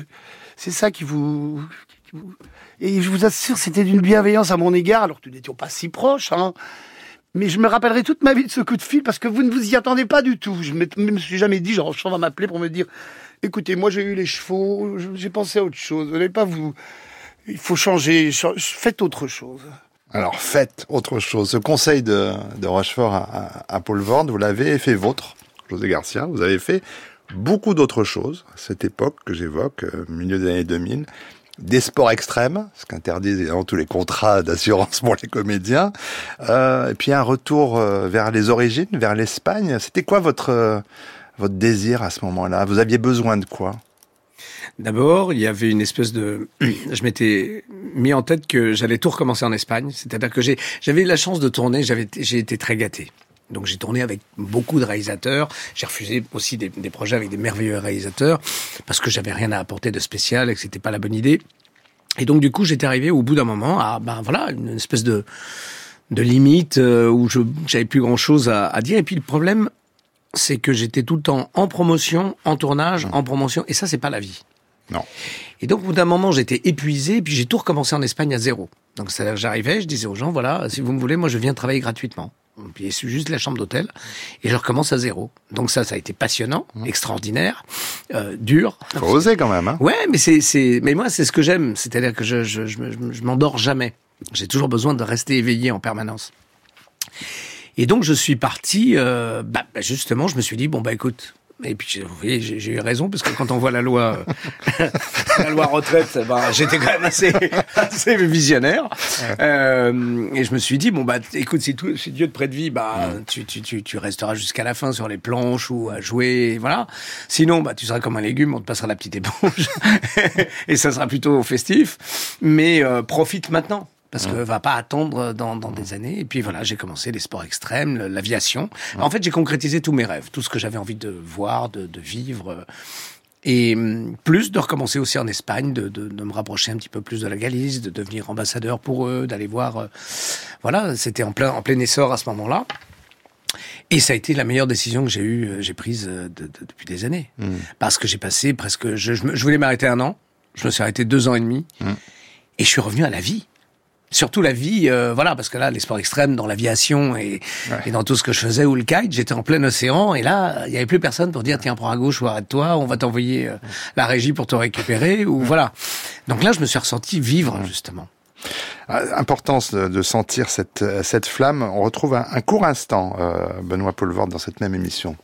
c'est ça qui vous, et je vous assure, c'était d'une bienveillance à mon égard, alors que nous n'étions pas si proches, hein. Mais je me rappellerai toute ma vie de ce coup de fil parce que vous ne vous y attendez pas du tout. Je ne me suis jamais dit, genre, Jean va m'appeler pour me dire, écoutez, moi j'ai eu les chevaux, j'ai pensé à autre chose. Vous n'allez pas vous, il faut changer, cha- faites autre chose. Alors faites autre chose. Ce conseil de, de Rochefort à Paul Vorde, vous l'avez fait vôtre, José Garcia. Vous avez fait beaucoup d'autres choses à cette époque que j'évoque, euh, milieu des années 2000. Des sports extrêmes, ce qu'interdisent évidemment tous les contrats d'assurance pour les comédiens. Euh, et puis un retour euh, vers les origines, vers l'Espagne. C'était quoi votre, votre désir à ce moment-là? Vous aviez besoin de quoi? D'abord, il y avait une espèce de, je m'étais mis en tête que j'allais tout recommencer en Espagne. C'est-à-dire que j'ai, j'avais eu la chance de tourner, j'avais, j'ai été très gâté. Donc j'ai tourné avec beaucoup de réalisateurs. J'ai refusé aussi des, des projets avec des merveilleux réalisateurs parce que j'avais rien à apporter de spécial et que c'était pas la bonne idée. Et donc du coup, j'étais arrivé au bout d'un moment à, ben voilà, une espèce de de limite euh, où je j'avais plus grand chose à, à dire. Et puis le problème, c'est que j'étais tout le temps en promotion, en tournage, en promotion, et ça c'est pas la vie. Non. Et donc, au bout d'un moment, j'étais épuisé, puis j'ai tout recommencé en Espagne à zéro. Donc, c'est-à-dire que j'arrivais, je disais aux gens, voilà, si vous me voulez, moi, je viens travailler gratuitement. Puis, c'est juste la chambre d'hôtel, et je recommence à zéro. Donc, ça, ça a été passionnant, extraordinaire, euh, dur. Faut oser quand même. Hein Ouais, mais c'est, c'est, mais moi, c'est ce que j'aime. C'est-à-dire que je, je, je, je m'endors jamais. J'ai toujours besoin de rester éveillé en permanence. Et donc, je suis parti, euh, bah, bah, justement, je me suis dit, bon, bah, écoute. Et puis, vous voyez, j'ai eu raison, parce que quand on voit la loi, euh, la loi retraite, bah, j'étais quand même assez, assez visionnaire. Euh, et je me suis dit, bon, bah, écoute, si, tout, si Dieu te prête vie, bah, tu, tu, tu, tu resteras jusqu'à la fin sur les planches ou à jouer, voilà. Sinon, bah, tu seras comme un légume, on te passera la petite éponge. et ça sera plutôt festif. Mais euh, profite maintenant. Parce que va pas attendre dans, dans des années. Et puis voilà, j'ai commencé les sports extrêmes, l'aviation. En fait, j'ai concrétisé tous mes rêves, tout ce que j'avais envie de voir, de, de vivre. euh, Et hum, plus de recommencer aussi en Espagne, de, de, de me rapprocher un petit peu plus de la Galice, de devenir ambassadeur pour eux, d'aller voir. euh, voilà, c'était en plein, en plein essor à ce moment-là. Et ça a été la meilleure décision que j'ai eue, euh, j'ai prise euh, de- de- depuis des années. Parce que j'ai passé presque, je, je, me- je voulais m'arrêter un an. Je me suis arrêté deux ans et demi. Et je suis revenu à la vie. Surtout la vie, euh, voilà, parce que là, les sports extrêmes, dans l'aviation et, et dans tout ce que je faisais, ou le kite, j'étais en plein océan, et là, il n'y avait plus personne pour dire, tiens, prends à gauche ou arrête-toi, on va t'envoyer euh, la régie pour te récupérer, ou voilà. Donc là, je me suis ressenti vivre, justement. Euh, Importance de, sentir cette, cette flamme. On retrouve un, un court instant, euh, Benoît Paul Vorde, dans cette même émission.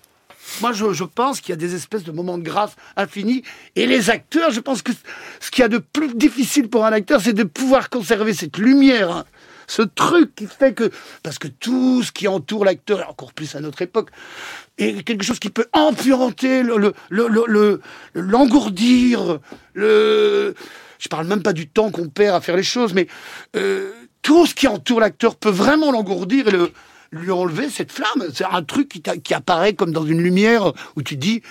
Moi, je, pense qu'il y a des espèces de moments de grâce infinis. Et les acteurs, je pense que ce qu'il y a de plus difficile pour un acteur, c'est de pouvoir conserver cette lumière. hein. Ce truc qui fait que... Parce que tout ce qui entoure l'acteur, encore plus à notre époque, est quelque chose qui peut empuranter, le, le, le, le- l'engourdir, le... Je parle même pas du temps qu'on perd à faire les choses, mais euh, tout ce qui entoure l'acteur peut vraiment l'engourdir et le, lui enlever cette flamme. C'est un truc qui, qui apparaît comme dans une lumière où tu dis.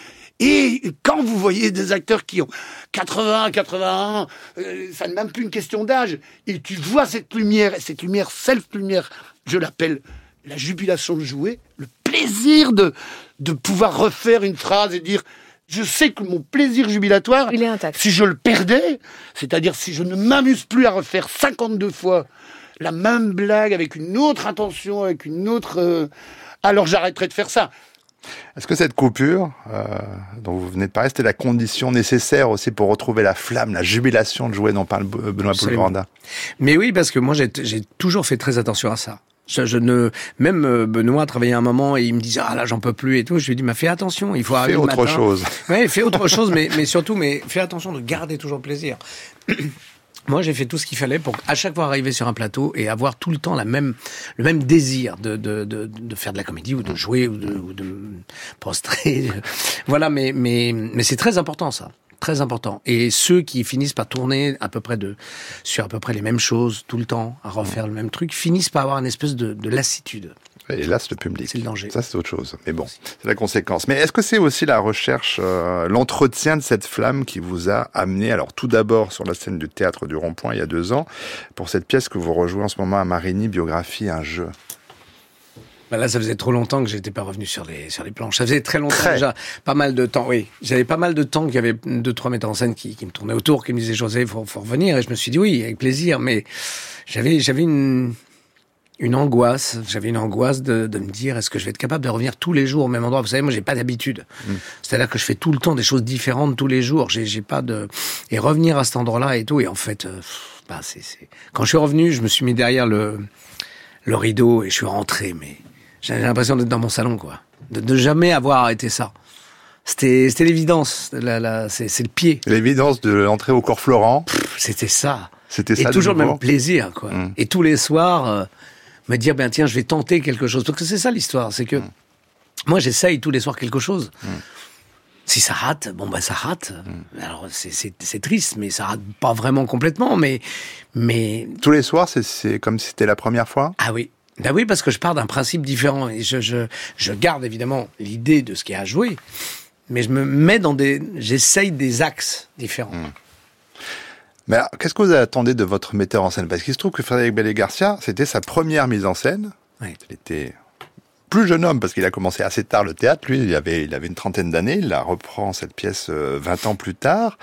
Et quand vous voyez des acteurs qui ont 80, 81, euh, ça n'est même plus une question d'âge, et tu vois cette lumière, et cette lumière, self-lumière, je l'appelle la jubilation de jouer, le plaisir de, de pouvoir refaire une phrase et dire je sais que mon plaisir jubilatoire, Il est intact. si je le perdais, c'est-à-dire si je ne m'amuse plus à refaire 52 fois la même blague avec une autre intention, avec une autre... euh, alors j'arrêterai de faire ça. Est-ce que cette coupure euh, dont vous venez de parler, c'était la condition nécessaire aussi pour retrouver la flamme, la jubilation de jouer dont parle Be- Benoît. Vorde Mais oui, parce que moi, j'ai toujours fait très attention à ça. Je, je ne même euh, Benoît travaillait un moment et il me disait ah là j'en peux plus et tout. Je lui dis mais fais attention, il faut Fais arriver le autre matin. chose. Ouais, fais autre chose, mais mais surtout mais fais attention de garder toujours le plaisir. Moi, j'ai fait tout ce qu'il fallait pour à chaque fois arriver sur un plateau et avoir tout le temps la même, le même désir de, de, de, de faire de la comédie ou de jouer ou de, ou de prostrer. voilà, mais, mais, mais c'est très important ça. Très important. Et ceux qui finissent par tourner à peu près de, sur à peu près les mêmes choses tout le temps, à refaire le même truc, finissent par avoir une espèce de, de lassitude. Et là, c'est le public. C'est le danger. Ça, c'est autre chose. Mais bon, c'est la conséquence. Mais est-ce que c'est aussi la recherche, euh, l'entretien de cette flamme qui vous a amené, alors tout d'abord sur la scène du théâtre du Rond-Point il y a deux ans, pour cette pièce que vous rejouez en ce moment à Marigny, biographie, un jeu? Bah là, ça faisait trop longtemps que j'étais pas revenu sur les sur les planches. Ça faisait très longtemps Très. déjà, pas mal de temps. Oui, j'avais pas mal de temps qu'il y avait deux trois metteurs en scène qui, qui me tournaient autour, qui me disaient José, faut, faut revenir. Et je me suis dit oui, avec plaisir. Mais j'avais j'avais une une angoisse. J'avais une angoisse de, de me dire est-ce que je vais être capable de revenir tous les jours au même endroit? Vous savez, moi, j'ai pas d'habitude. C'est-à-dire que je fais tout le temps des choses différentes tous les jours. J'ai j'ai pas de et revenir à cet endroit-là et tout. Et en fait, euh, bah c'est c'est quand je suis revenu, je me suis mis derrière le le rideau et je suis rentré, mais j'avais l'impression d'être dans mon salon, quoi. De, de jamais avoir arrêté ça. C'était, c'était l'évidence. La, la, c'est, c'est le pied. L'évidence de l'entrée au corps Florent, C'était ça. c'était Et ça. de toujours le même plaisir, quoi. Mm. Et tous les soirs, euh, me dire, ben tiens, je vais tenter quelque chose. Parce que c'est ça l'histoire, c'est que Mm. moi, j'essaye tous les soirs quelque chose. Si ça rate, bon bah ça rate. Mm. Alors c'est, triste, mais ça rate pas vraiment complètement. Mais, mais Tous les soirs, c'est- c'est comme si c'était la première fois? Ah oui. Ben oui, parce que je pars d'un principe différent et je, je, je garde évidemment l'idée de ce qui est à jouer, mais je me mets dans des, j'essaye des axes différents. Mais alors, qu'est-ce que vous attendez de votre metteur en scène? Parce qu'il se trouve que Frédéric Bellé-Garcia, c'était sa première mise en scène. Oui. Il était plus jeune homme parce qu'il a commencé assez tard le théâtre. Lui, il avait, il avait une trentaine d'années. Il la reprend cette pièce euh, 20 ans plus tard.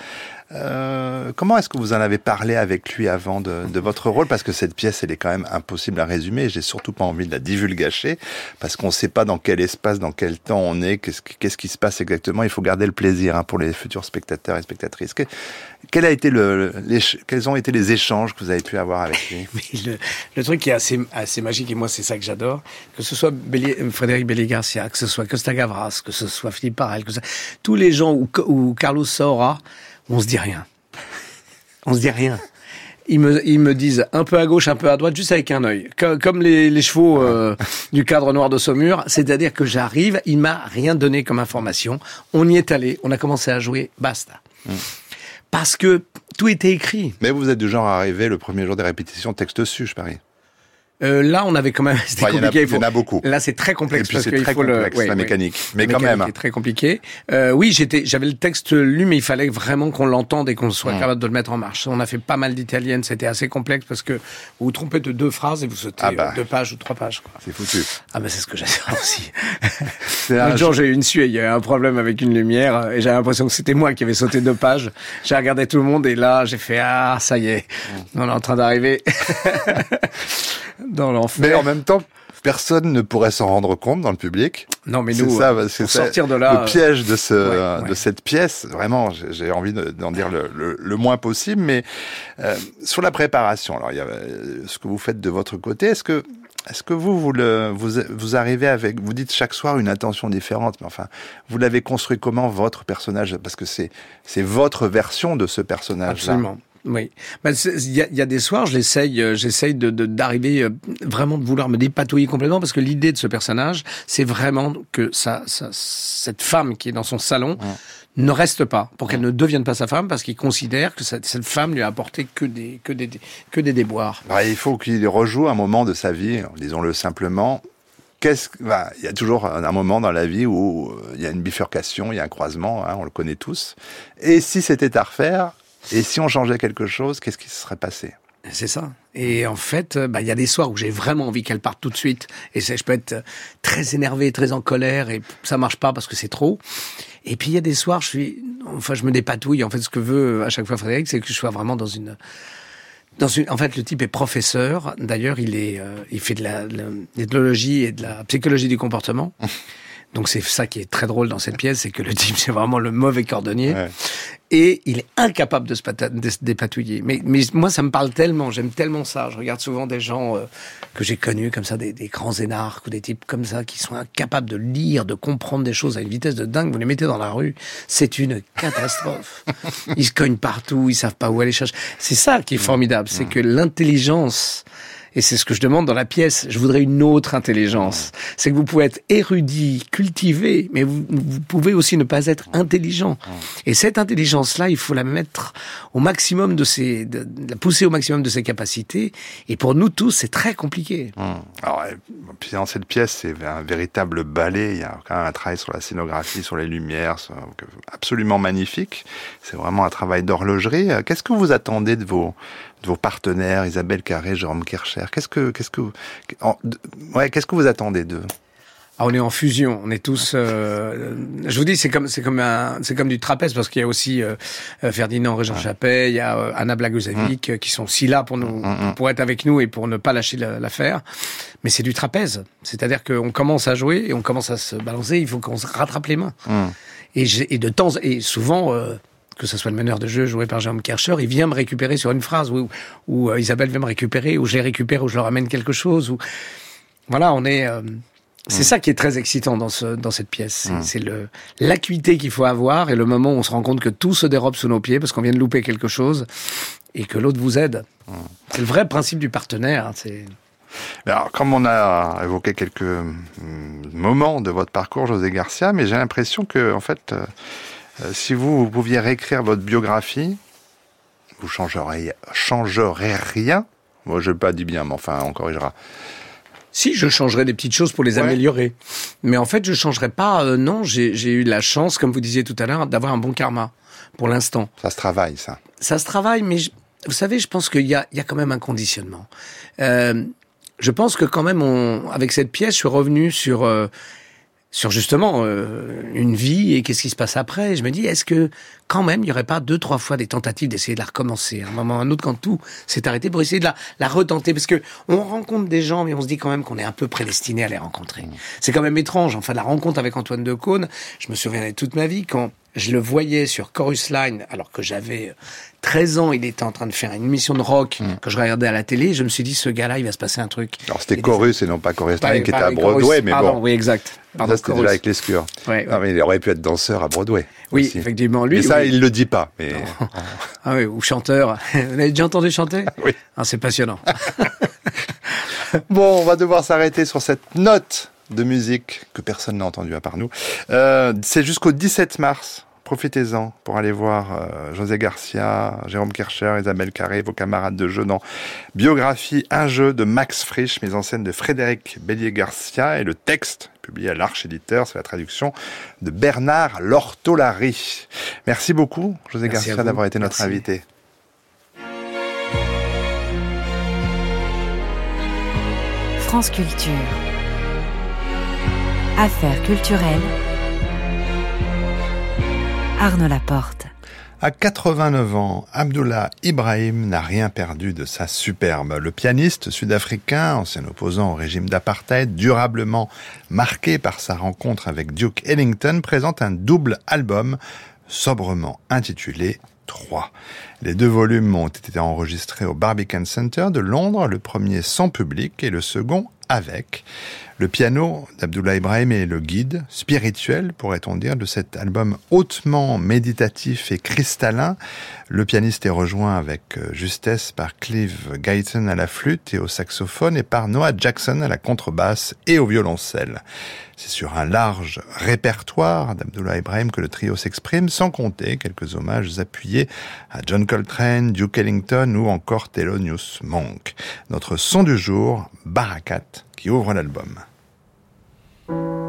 Euh, comment est-ce que vous en avez parlé avec lui avant de, de votre rôle? Parce que cette pièce, elle est quand même impossible à résumer. J'ai surtout pas envie de la divulgacher parce qu'on ne sait pas dans quel espace, dans quel temps on est, qu'est-ce qui, qu'est-ce qui se passe exactement. Il faut garder le plaisir hein, pour les futurs spectateurs et spectatrices. Que- quel a été le, l'éch- quels ont été les échanges que vous avez pu avoir avec lui? Le, truc qui est assez, assez magique, et moi c'est ça que j'adore, que ce soit Frédéric Belli-Garcia, que ce soit Costa Gavras, que ce soit Philippe Parel, que ce- tous les gens, ou, ou Carlos Saura, on se dit rien. On se dit rien. Ils me, ils me disent un peu à gauche, un peu à droite, juste avec un œil. Co- Comme les, les chevaux euh, du cadre noir de Saumur. C'est-à-dire que j'arrive, il m'a rien donné comme information. On y est allé, on a commencé à jouer, basta. Parce que tout était écrit. Mais vous êtes du genre à arriver le premier jour des répétitions, texte su, je parie. Euh, là, on avait quand même. C'était Enfin, il y en a- compliqué. y en a beaucoup. Là, c'est très Et complexe puis parce c'est très faut le. complexe, ouais, la ouais. mécanique. Mais La quand mécanique même. est très compliqué. Euh, oui, j'étais, j'avais le texte lu, mais il fallait vraiment qu'on l'entende et qu'on soit Mm. capable de le mettre en marche. On a fait pas mal d'italiennes. C'était assez complexe parce que vous vous trompez de deux phrases et vous sautez Ah bah. euh, deux pages ou trois pages. Quoi. C'est foutu. Ah ben c'est ce que j'adore aussi. C'est un L'autre jour, j'ai eu une suée. Il y a eu un problème avec une lumière et j'avais l'impression que c'était moi qui avais sauté deux pages. J'ai regardé tout le monde et là, j'ai fait ah ça y est, Mm. on est en train d'arriver dans l'enfer. Mais en même temps, personne ne pourrait s'en rendre compte dans le public. Non, mais nous, ça, euh, c'est sortir de là, Le piège de ce, ouais, ouais. de cette pièce, vraiment, j'ai envie de- d'en dire le, le- le moins possible. Mais euh, sur la préparation, alors il y a euh, ce que vous faites de votre côté. Est-ce que est-ce que vous vous, le, vous vous arrivez avec vous dites chaque soir une intention différente, mais enfin vous l'avez construit comment votre personnage? Parce que c'est c'est votre version de ce personnage. Absolument. Oui. C'est- Il y, a, il y a des soirs, je l'essaye, euh, j'essaye de d'arriver euh, vraiment de vouloir me dépatouiller complètement parce que l'idée de ce personnage, c'est vraiment que ça, ça, cette femme qui est dans son salon ne reste pas pour qu'elle ne devienne pas sa femme parce qu'il considère que cette, cette femme lui a apporté que des que des que des déboires. Bah, il faut qu'il rejoue un moment de sa vie, disons-le simplement. Qu'est-ce que- bah, il y a toujours un un moment dans la vie où euh, il y a une bifurcation, il y a un croisement, hein, on le connaît tous. Et si c'était à refaire, et si on changeait quelque chose, qu'est-ce qui se serait passé? C'est ça. Et en fait, euh, bah, il y a des soirs où j'ai vraiment envie qu'elle parte tout de suite. Et je peux être euh, très énervé, très en colère, et ça marche pas parce que c'est trop. Et puis il y a des soirs, je suis, enfin, je me dépatouille. En fait, ce que veut euh, à chaque fois Frédéric, c'est que je sois vraiment dans une, dans une. En fait, le type est professeur. D'ailleurs, il est, euh, il fait de la, de l'ethnologie et de la psychologie du comportement. Donc c'est ça qui est très drôle dans cette pièce, c'est que le type c'est vraiment le mauvais cordonnier. Ouais. et il est incapable de se, de se dépatouiller. Mais, mais moi, ça me parle tellement, j'aime tellement ça. Je regarde souvent des gens euh, que j'ai connus comme ça, des, des grands énarques ou des types comme ça qui sont incapables de lire, de comprendre des choses à une vitesse de dingue. Vous les mettez dans la rue, c'est une catastrophe. ils se cognent partout, ils savent pas où aller chercher. C'est ça qui est formidable, c'est que l'intelligence et c'est ce que je demande dans la pièce. Je voudrais une autre intelligence. C'est que vous pouvez être érudit, cultivé, mais vous, vous pouvez aussi ne pas être intelligent. Et cette intelligence-là, il faut la mettre au maximum de ses, de, de la pousser au maximum de ses capacités. Et pour nous tous, c'est très compliqué. Alors, puis dans cette pièce, c'est un véritable ballet. Il y a quand même un travail sur la scénographie, sur les lumières, absolument magnifique. C'est vraiment un travail d'horlogerie. Euh, Qu'est-ce que vous attendez de vos de vos partenaires, Isabelle Carré, Jérôme Kircher Qu'est-ce que qu'est-ce que en- ouais, qu'est-ce que vous attendez d'eux? Ah, on est en fusion. On est tous. euh, je vous dis, c'est comme c'est comme un c'est comme du trapèze parce qu'il y a aussi euh, euh, Ferdinand Régent Chappet, il y a euh, Anna Blagojevic euh, qui sont aussi là pour nous pour être avec nous et pour ne pas lâcher la- l'affaire. Mais c'est du trapèze. C'est-à-dire qu'on commence à jouer et on commence à se balancer. Il faut qu'on se rattrape les mains. Et, et de temps et souvent. Que ce soit le meneur de jeu joué par Jérôme Kercher, il vient me récupérer sur une phrase, ou, ou euh, Isabelle vient me récupérer, ou je les récupère, ou je leur amène quelque chose, ou voilà, on est. euh, c'est ça qui est très excitant dans ce dans cette pièce. C'est- C'est le l'acuité qu'il faut avoir et le moment où on se rend compte que tout se dérobe sous nos pieds parce qu'on vient de louper quelque chose et que l'autre vous aide. C'est le vrai principe du partenaire. hein, C'est Alors, comme on a évoqué quelques moments de votre parcours, José Garcia, mais j'ai l'impression que, en fait, euh, si vous, vous pouviez réécrire votre biographie, vous changeriez, changerez rien. Moi, je n'ai pas dit bien, mais enfin, on corrigera. Si, je changerais des petites choses pour les améliorer. Mais en fait, je changerais pas. euh, non, j'ai eu la chance, comme vous disiez tout à l'heure, d'avoir un bon karma pour l'instant. Ça se travaille, ça. Ça se travaille, mais je- vous savez, je pense qu'il y a, il y a quand même un conditionnement. Euh, je pense que quand même, on, avec cette pièce, je suis revenu sur euh, sur justement euh, une vie et qu'est-ce qui se passe après. Je me dis, est-ce que quand même, il n'y aurait pas deux, trois fois des tentatives d'essayer de la recommencer? À un moment ou à un autre quand tout s'est arrêté pour essayer de la, la retenter parce que on rencontre des gens, mais on se dit quand même qu'on est un peu prédestiné à les rencontrer. C'est quand même étrange. Enfin, la rencontre avec Antoine de Caunes, je me souviendrai toute ma vie quand je le voyais sur Chorus Line, alors que j'avais 13 ans, il était en train de faire une émission de rock que je regardais à la télé. Je me suis dit, ce gars-là, il va se passer un truc. Alors, c'était Chorus et non pas Chorus Line qui était à Broadway, mais pardon, bon. oui, exact. Pardon, ça, c'était déjà avec l'escure. Ouais, mais il aurait pu être danseur à Broadway. Oui, aussi. effectivement. Lui, mais ça, oui. il le dit pas. Mais Ah oui, ou chanteur. Vous avez déjà entendu chanter? Oui. Ah, c'est passionnant. Bon, on va devoir s'arrêter sur cette note de musique que personne n'a entendue à part nous. Euh, c'est jusqu'au 17 mars. Profitez-en pour aller voir euh, José Garcia, Jérôme Kercher, Isabelle Carré, vos camarades de jeu dans Biographie, un jeu de Max Frisch, mise en scène de Frédéric Bélier-Garcia et le texte publié à l'Arche Éditeur, c'est la traduction de Bernard Lortolari. Merci beaucoup, José Merci Garcia, d'avoir été notre Merci. invité. France Culture. Affaires culturelles. Arnaud Laporte. À 89 ans, Abdullah Ibrahim n'a rien perdu de sa superbe. Le pianiste sud-africain, ancien opposant au régime d'apartheid, durablement marqué par sa rencontre avec Duke Ellington, présente un double album sobrement intitulé 3. Les deux volumes ont été enregistrés au Barbican Center de Londres, le premier sans public et le second avec. Le piano d'Abdullah Ibrahim est le guide spirituel, pourrait-on dire, de cet album hautement méditatif et cristallin. Le pianiste est rejoint avec euh, justesse par Clive Guyton à la flûte et au saxophone et par Noah Jackson à la contrebasse et au violoncelle. C'est sur un large répertoire d'Abdullah Ibrahim que le trio s'exprime, sans compter quelques hommages appuyés à John Coltrane, Duke Ellington ou encore Thelonious Monk. Notre son du jour, Barakat, qui ouvre l'album. thank you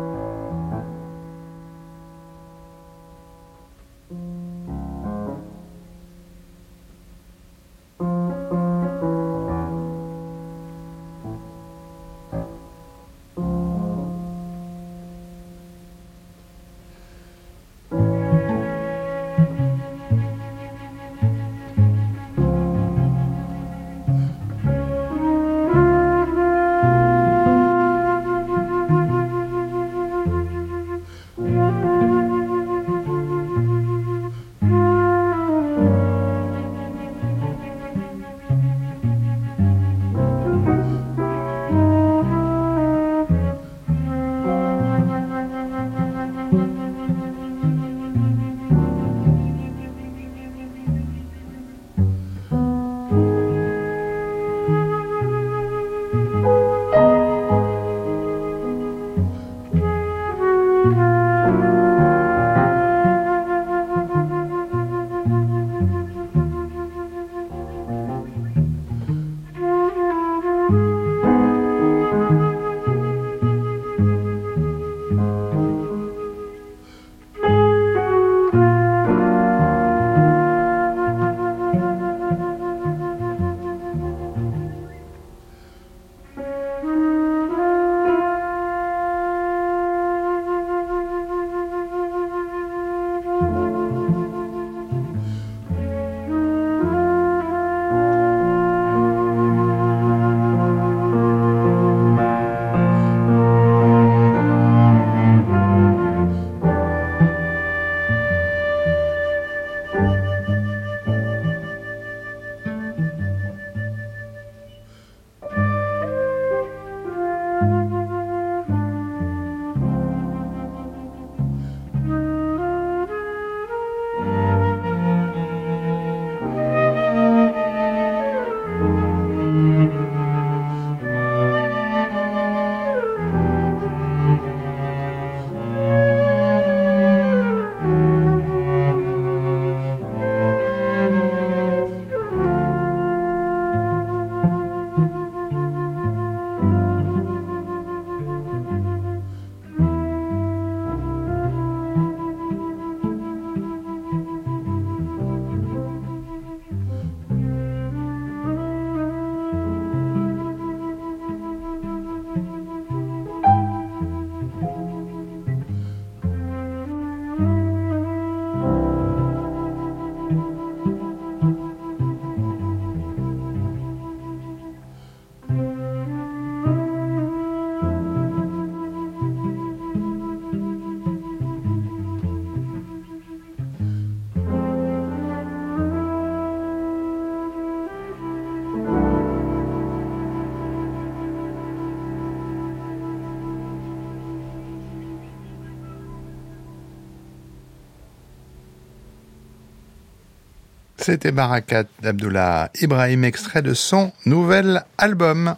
C'était Barakat d'Abdullah Ibrahim, extrait de son nouvel album.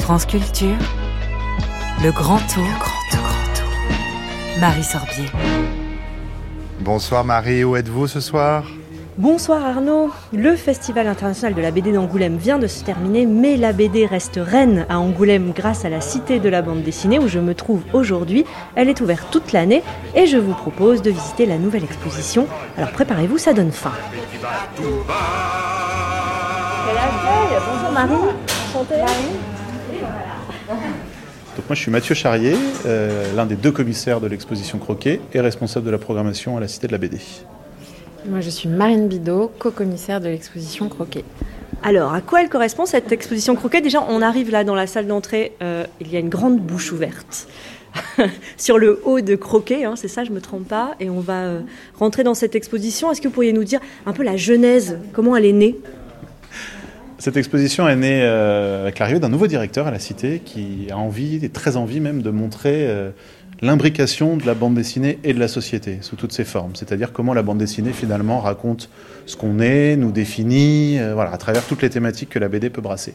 France Culture, le grand tour, le grand tour, grand tour. Marie Sorbier. Bonsoir Marie, où êtes-vous ce soir? Bonsoir Arnaud. Le Festival international de la BD d'Angoulême vient de se terminer, mais la BD reste reine à Angoulême grâce à la Cité de la bande dessinée où je me trouve aujourd'hui. Elle est ouverte toute l'année et je vous propose de visiter la nouvelle exposition. Alors préparez-vous, ça donne faim. Bonjour Marie. Enchantée. Donc moi je suis Mathieu Charrier, euh, l'un des deux commissaires de l'exposition Croquet et responsable de la programmation à la Cité de la BD. Moi, je suis Marine Bidot, co-commissaire de l'exposition Croquet. Alors, à quoi elle correspond cette exposition Croquet? Déjà, on arrive là dans la salle d'entrée, euh, il y a une grande bouche ouverte. sur le haut de Croquet, hein, c'est ça, je me trompe pas, et on va euh, rentrer dans cette exposition. Est-ce que vous pourriez nous dire un peu la genèse, comment elle est née? Cette exposition est née euh, avec l'arrivée d'un nouveau directeur à la Cité qui a envie, et très envie même, de montrer euh, l'imbrication de la bande dessinée et de la société sous toutes ses formes. C'est-à-dire comment la bande dessinée finalement raconte ce qu'on est, nous définit, euh, voilà, à travers toutes les thématiques que la BD peut brasser.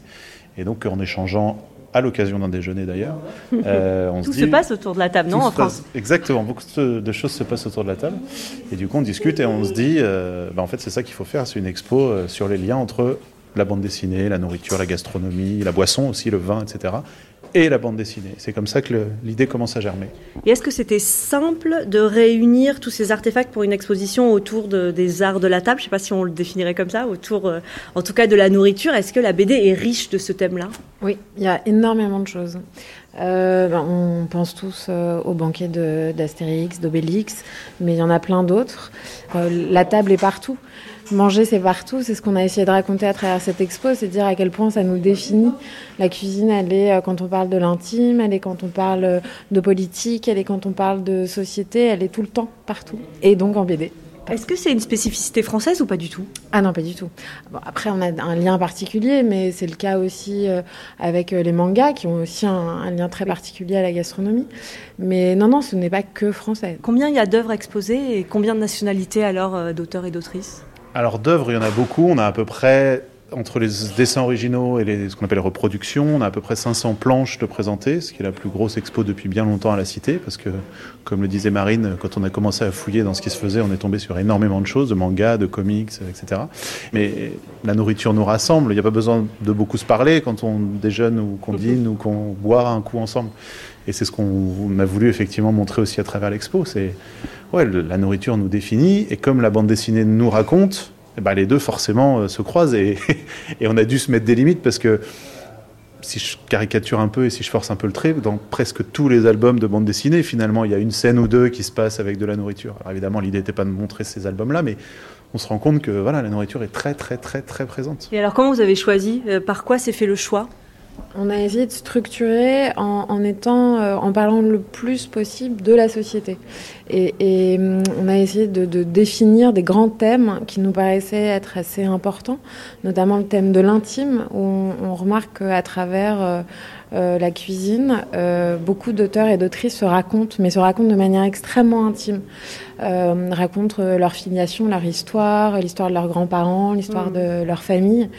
Et donc en échangeant à l'occasion d'un déjeuner d'ailleurs, euh, on Tout se se dit, passe autour de la table, non, en se passe- Exactement, beaucoup de choses se passent autour de la table. Et du coup, on discute et on se dit, euh, bah, en fait, c'est ça qu'il faut faire. C'est une expo euh, sur les liens entre la bande dessinée, la nourriture, la gastronomie, la boisson aussi, le vin, etc. Et la bande dessinée. C'est comme ça que l'idée commence à germer. Et est-ce que c'était simple de réunir tous ces artefacts pour une exposition autour de- des arts de la table? Je ne sais pas si on le définirait comme ça, autour euh, en tout cas de la nourriture. Est-ce que la BD est riche de ce thème-là? Oui, il y a énormément de choses. Euh, ben, on pense tous euh, au banquet de- d'Astérix, d'Obélix, mais il y en a plein d'autres. Euh, la table est partout. Manger, c'est partout. C'est ce qu'on a essayé de raconter à travers cette expo, c'est dire à quel point ça nous définit. La cuisine, elle est euh, quand on parle de l'intime, elle est quand on parle euh, de politique, elle est quand on parle de société, elle est tout le temps, partout. Et donc en BD. Est-ce que c'est une spécificité française ou pas du tout? Ah non, pas du tout. Bon, après, on a un lien particulier, mais c'est le cas aussi euh, avec les mangas, qui ont aussi un, un lien très particulier à la gastronomie. Mais non, non, ce n'est pas que français. Combien il y a d'œuvres exposées et combien de nationalités alors d'auteurs et d'autrices? Alors d'œuvres, il y en a beaucoup. On a à peu près, entre les dessins originaux et les, ce qu'on appelle les reproductions, on a à peu près 500 planches de présenter, ce qui est la plus grosse expo depuis bien longtemps à la Cité, parce que, comme le disait Marine, quand on a commencé à fouiller dans ce qui se faisait, on est tombé sur énormément de choses, de mangas, de comics, etc. Mais la nourriture nous rassemble, il n'y a pas besoin de beaucoup se parler quand on déjeune ou qu'on dîne ou qu'on boit un coup ensemble. Et c'est ce qu'on a voulu effectivement montrer aussi à travers l'expo. Ouais, la nourriture nous définit et comme la bande dessinée nous raconte, eh ben, les deux forcément euh, se croisent et, et on a dû se mettre des limites parce que si je caricature un peu et si je force un peu le trait, dans presque tous les albums de bande dessinée, finalement, il y a une scène ou deux qui se passe avec de la nourriture. Alors évidemment, l'idée n'était pas de montrer ces albums-là, mais on se rend compte que voilà, la nourriture est très, très, très, très présente. Et alors comment vous avez choisi Euh, Par quoi s'est fait le choix? On a essayé de structurer en, étant, euh, en parlant le plus possible de la société. Et, et, hum, on a essayé de, de définir des grands thèmes qui nous paraissaient être assez importants, notamment le thème de l'intime, où on, on remarque qu'à travers euh, euh, la cuisine, euh, beaucoup d'auteurs et d'autrices se racontent, mais se racontent de manière extrêmement intime. Euh, racontent leur filiation, leur histoire, l'histoire de leurs grands-parents, l'histoire Mm. de leur famille.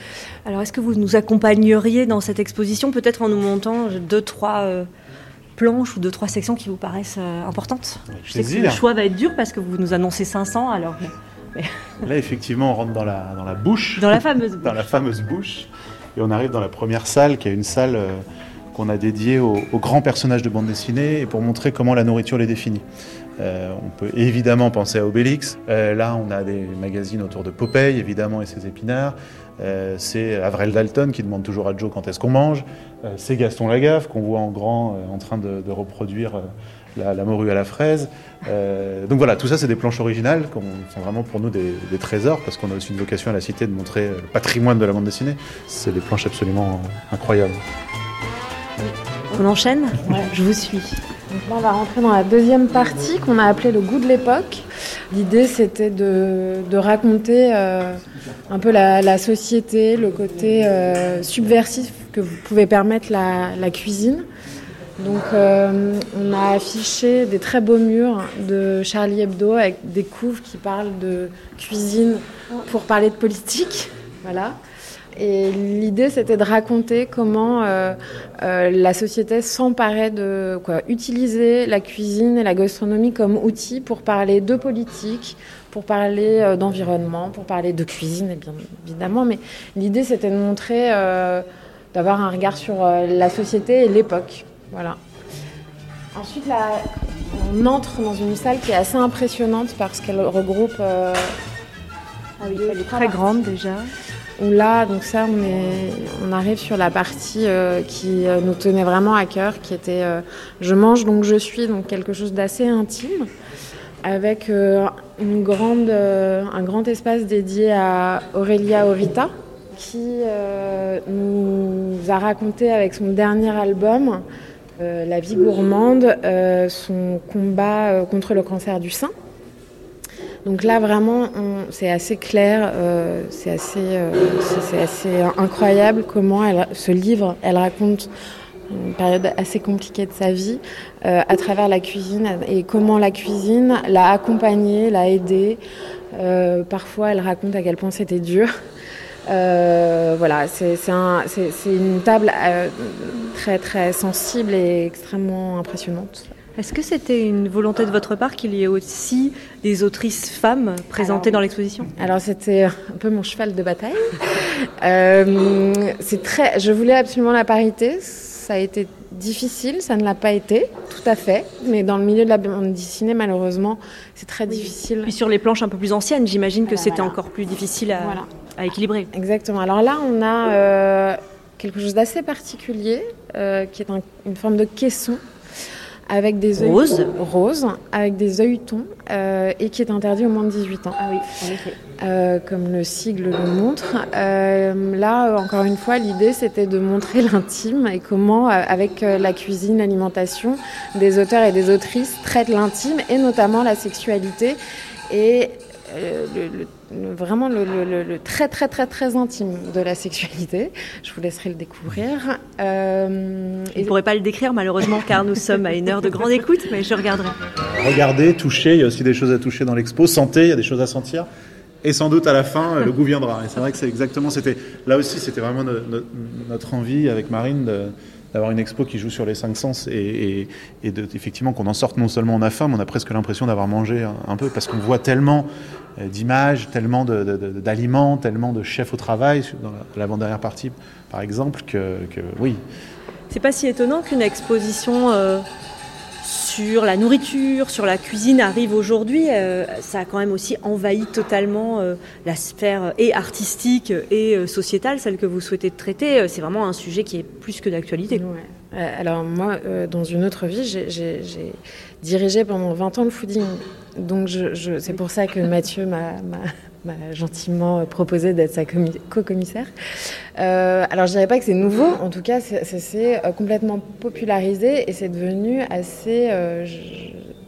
Alors est-ce que vous nous accompagneriez dans cette exposition, peut-être en nous montant deux, trois euh, planches ou deux, trois sections qui vous paraissent euh, importantes? Je sais que le choix va être dur parce que vous nous annoncez 500, alors. Là, effectivement, on rentre dans la, dans la bouche. Dans la fameuse dans la fameuse bouche. Et on arrive dans la première salle, qui est une salle euh, qu'on a dédiée aux, aux grands personnages de bande dessinée et pour montrer comment la nourriture les définit. Euh, on peut évidemment penser à Obélix. Euh, là, on a des magazines autour de Popeye, évidemment, et ses épinards. Euh, c'est Avril Dalton qui demande toujours à Joe quand est-ce qu'on mange. Euh, c'est Gaston Lagaffe qu'on voit en grand euh, en train de, de reproduire euh, la, la morue à la fraise. Euh, donc voilà, tout ça, c'est des planches originales qui sont vraiment pour nous des, des trésors parce qu'on a aussi une vocation à la cité de montrer le patrimoine de la bande dessinée. C'est des planches absolument incroyables. On enchaîne? Je vous suis. Donc là, on va rentrer dans la deuxième partie qu'on a appelée le goût de l'époque. L'idée, c'était de, de raconter euh, un peu la, la société, le côté euh, subversif que vous pouvez permettre la, la cuisine. Donc euh, on a affiché des très beaux murs de Charlie Hebdo avec des couves qui parlent de cuisine pour parler de politique. Voilà. Et l'idée, c'était de raconter comment euh, euh, la société s'emparait de quoi, utiliser la cuisine et la gastronomie comme outil pour parler de politique, pour parler euh, d'environnement, pour parler de cuisine, bien évidemment. Mais l'idée, c'était de montrer, d'avoir un regard sur la société et l'époque. Voilà. Ensuite, là, on entre dans une salle qui est assez impressionnante parce qu'elle regroupe. Ah oui, elle est très grande déjà. Où là, donc ça, on, arrive sur la partie euh, qui euh, nous tenait vraiment à cœur, qui était euh, je mange donc je suis, donc quelque chose d'assez intime, avec un grand espace dédié à Aurelia Orita, qui nous a raconté avec son dernier album, La vie gourmande, son combat contre le cancer du sein. Donc là, vraiment, c'est assez clair, euh, c'est assez, euh, assez incroyable comment ce livre, elle raconte une période assez compliquée de sa vie euh, à travers la cuisine et comment la cuisine l'a accompagnée, l'a aidée. Euh, parfois, elle raconte à quel point c'était dur. Euh, voilà, c'est c'est un- c'est- c'est une table euh, très très sensible et extrêmement impressionnante. Est-ce que c'était une volonté de votre part qu'il y ait aussi des autrices femmes présentées Alors, dans l'exposition? Alors c'était un peu mon cheval de bataille. Euh, c'est très, je voulais absolument la parité. Ça a été difficile, ça ne l'a pas été, tout à fait. Mais dans le milieu de la bande dessinée, malheureusement, c'est très difficile. Puis sur les planches un peu plus anciennes, j'imagine que Voilà, c'était voilà. encore plus difficile à, Voilà. à équilibrer. Exactement. Alors là, on a euh, quelque chose d'assez particulier, euh, qui est un- une forme de caisson avec des œillets- Rose. rose, avec des œilletons, euh, et qui est interdit au moins de 18 ans. Ah oui, en effet. Euh, comme le sigle le montre. Euh, là, encore une fois, l'idée c'était de montrer l'intime et comment, avec la cuisine, l'alimentation, des auteurs et des autrices traitent l'intime et notamment la sexualité et le- le- le- vraiment le, le- le- le très très très très intime de la sexualité. Je vous laisserai le découvrir. Euh, Je ne pourrais pas le décrire malheureusement car nous sommes à une heure de grande écoute, mais je regarderai. Regardez, touchez, il y a aussi des choses à toucher dans l'expo. Sentez, il y a des choses à sentir. Et sans doute à la fin, euh, le goût viendra. Et c'est vrai que c'est exactement, c'était là aussi, c'était vraiment no- no- notre envie avec Marine de- d'avoir une expo qui joue sur les cinq sens et, effectivement qu'on en sorte non seulement on a faim, mais on a presque l'impression d'avoir mangé un, peu parce qu'on voit tellement euh, d'images, tellement d'aliments, tellement de chefs au travail dans la- l'avant-dernière partie, par exemple, que, que oui, C'est pas si étonnant qu'une exposition euh, sur la nourriture, sur la cuisine arrive aujourd'hui. euh, ça a quand même aussi envahi totalement euh, la sphère euh, et artistique et sociétale, celle que vous souhaitez traiter. C'est vraiment un sujet qui est plus que d'actualité. Alors moi, dans une autre vie, j'ai- dirigé pendant 20 ans le fooding. Donc c'est pour ça que Mathieu m'a m'a- gentiment proposé d'être sa commi- co-commissaire. Euh, alors je dirais pas que c'est nouveau, en tout cas c'est c'est, euh, complètement popularisé et c'est devenu assez, euh,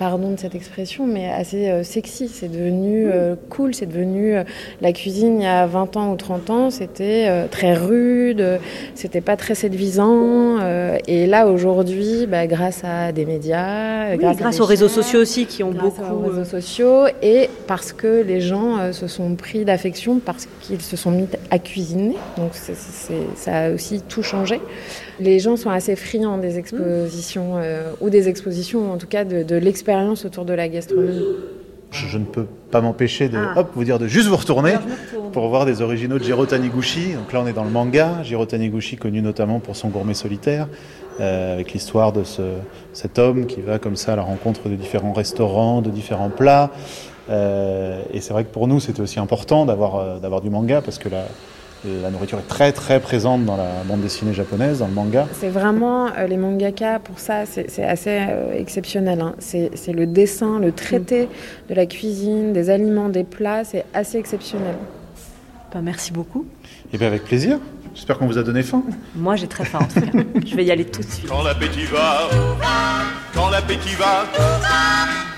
pardon de cette expression, mais assez euh, sexy. C'est devenu euh, cool, c'est devenu euh, la cuisine il y a 20 ans ou 30 ans, c'était euh, très rude, c'était pas très séduisant. euh, et là aujourd'hui, bah, grâce à des médias, Oui, grâce, grâce aux réseaux sociaux aussi qui ont grâce beaucoup. aux réseaux sociaux et parce que les gens se sont pris d'affection parce qu'ils se sont mis à cuisiner. Donc c'est- c'est- ça a aussi tout changé. Les gens sont assez friands des expositions euh, ou des expositions, en tout cas de, de l'expérience autour de la gastronomie. je, je ne peux pas m'empêcher de Ah. hop, vous dire de juste vous retourner pour voir des originaux de Jiro Taniguchi. Donc là, on est dans le manga. Jiro Taniguchi, connu notamment pour son gourmet solitaire, euh, avec l'histoire de ce, cet homme qui va comme ça à la rencontre de différents restaurants, de différents plats. Euh, et c'est vrai que pour nous, c'était aussi important d'avoir d'avoir du manga parce que la, la nourriture est très très présente dans la bande dessinée japonaise, dans le manga. C'est vraiment euh, les mangaka pour ça, c'est assez euh, exceptionnel. hein. C'est le dessin, le traité de la cuisine, des aliments, des plats, c'est assez exceptionnel. bah, merci beaucoup. Et bien avec plaisir. J'espère qu'on vous a donné faim. Moi j'ai très faim en tout cas. Je vais y aller tout de suite. Quand l'appétit va, quand l'appétit va,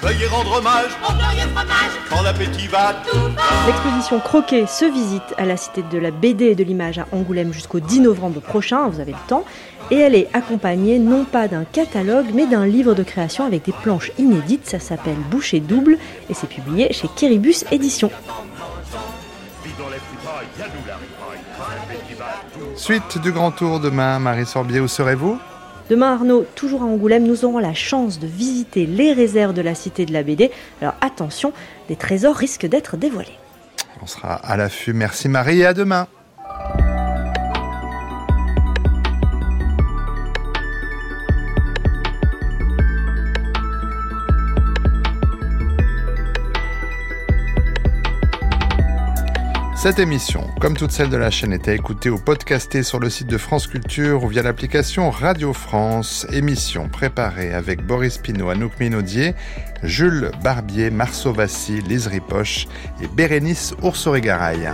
Veuillez rendre hommage Au glorieux fromage quand l'appétit va tout va. L'exposition Croquet se visite à la Cité de la BD et de l'Image à Angoulême jusqu'au 10 novembre prochain, vous avez le temps. Et elle est accompagnée non pas d'un catalogue, mais d'un livre de création avec des planches inédites. Ça s'appelle Boucher double et c'est publié chez Kiribus Éditions. Suite du grand tour demain, Marie Sorbier, où serez-vous? Demain, Arnaud, toujours à Angoulême, nous aurons la chance de visiter les réserves de la Cité de la BD. Alors attention, des trésors risquent d'être dévoilés. On sera à l'affût. Merci Marie et à demain. Cette émission, comme toutes celles de la chaîne, est à écouter ou podcastée sur le site de France Culture ou via l'application Radio France. Émission préparée avec Boris Pinault, Anouk Minaudier, Jules Barbier, Marceau Vassy, Lise Ripoche et Bérénice Oursorégaraille.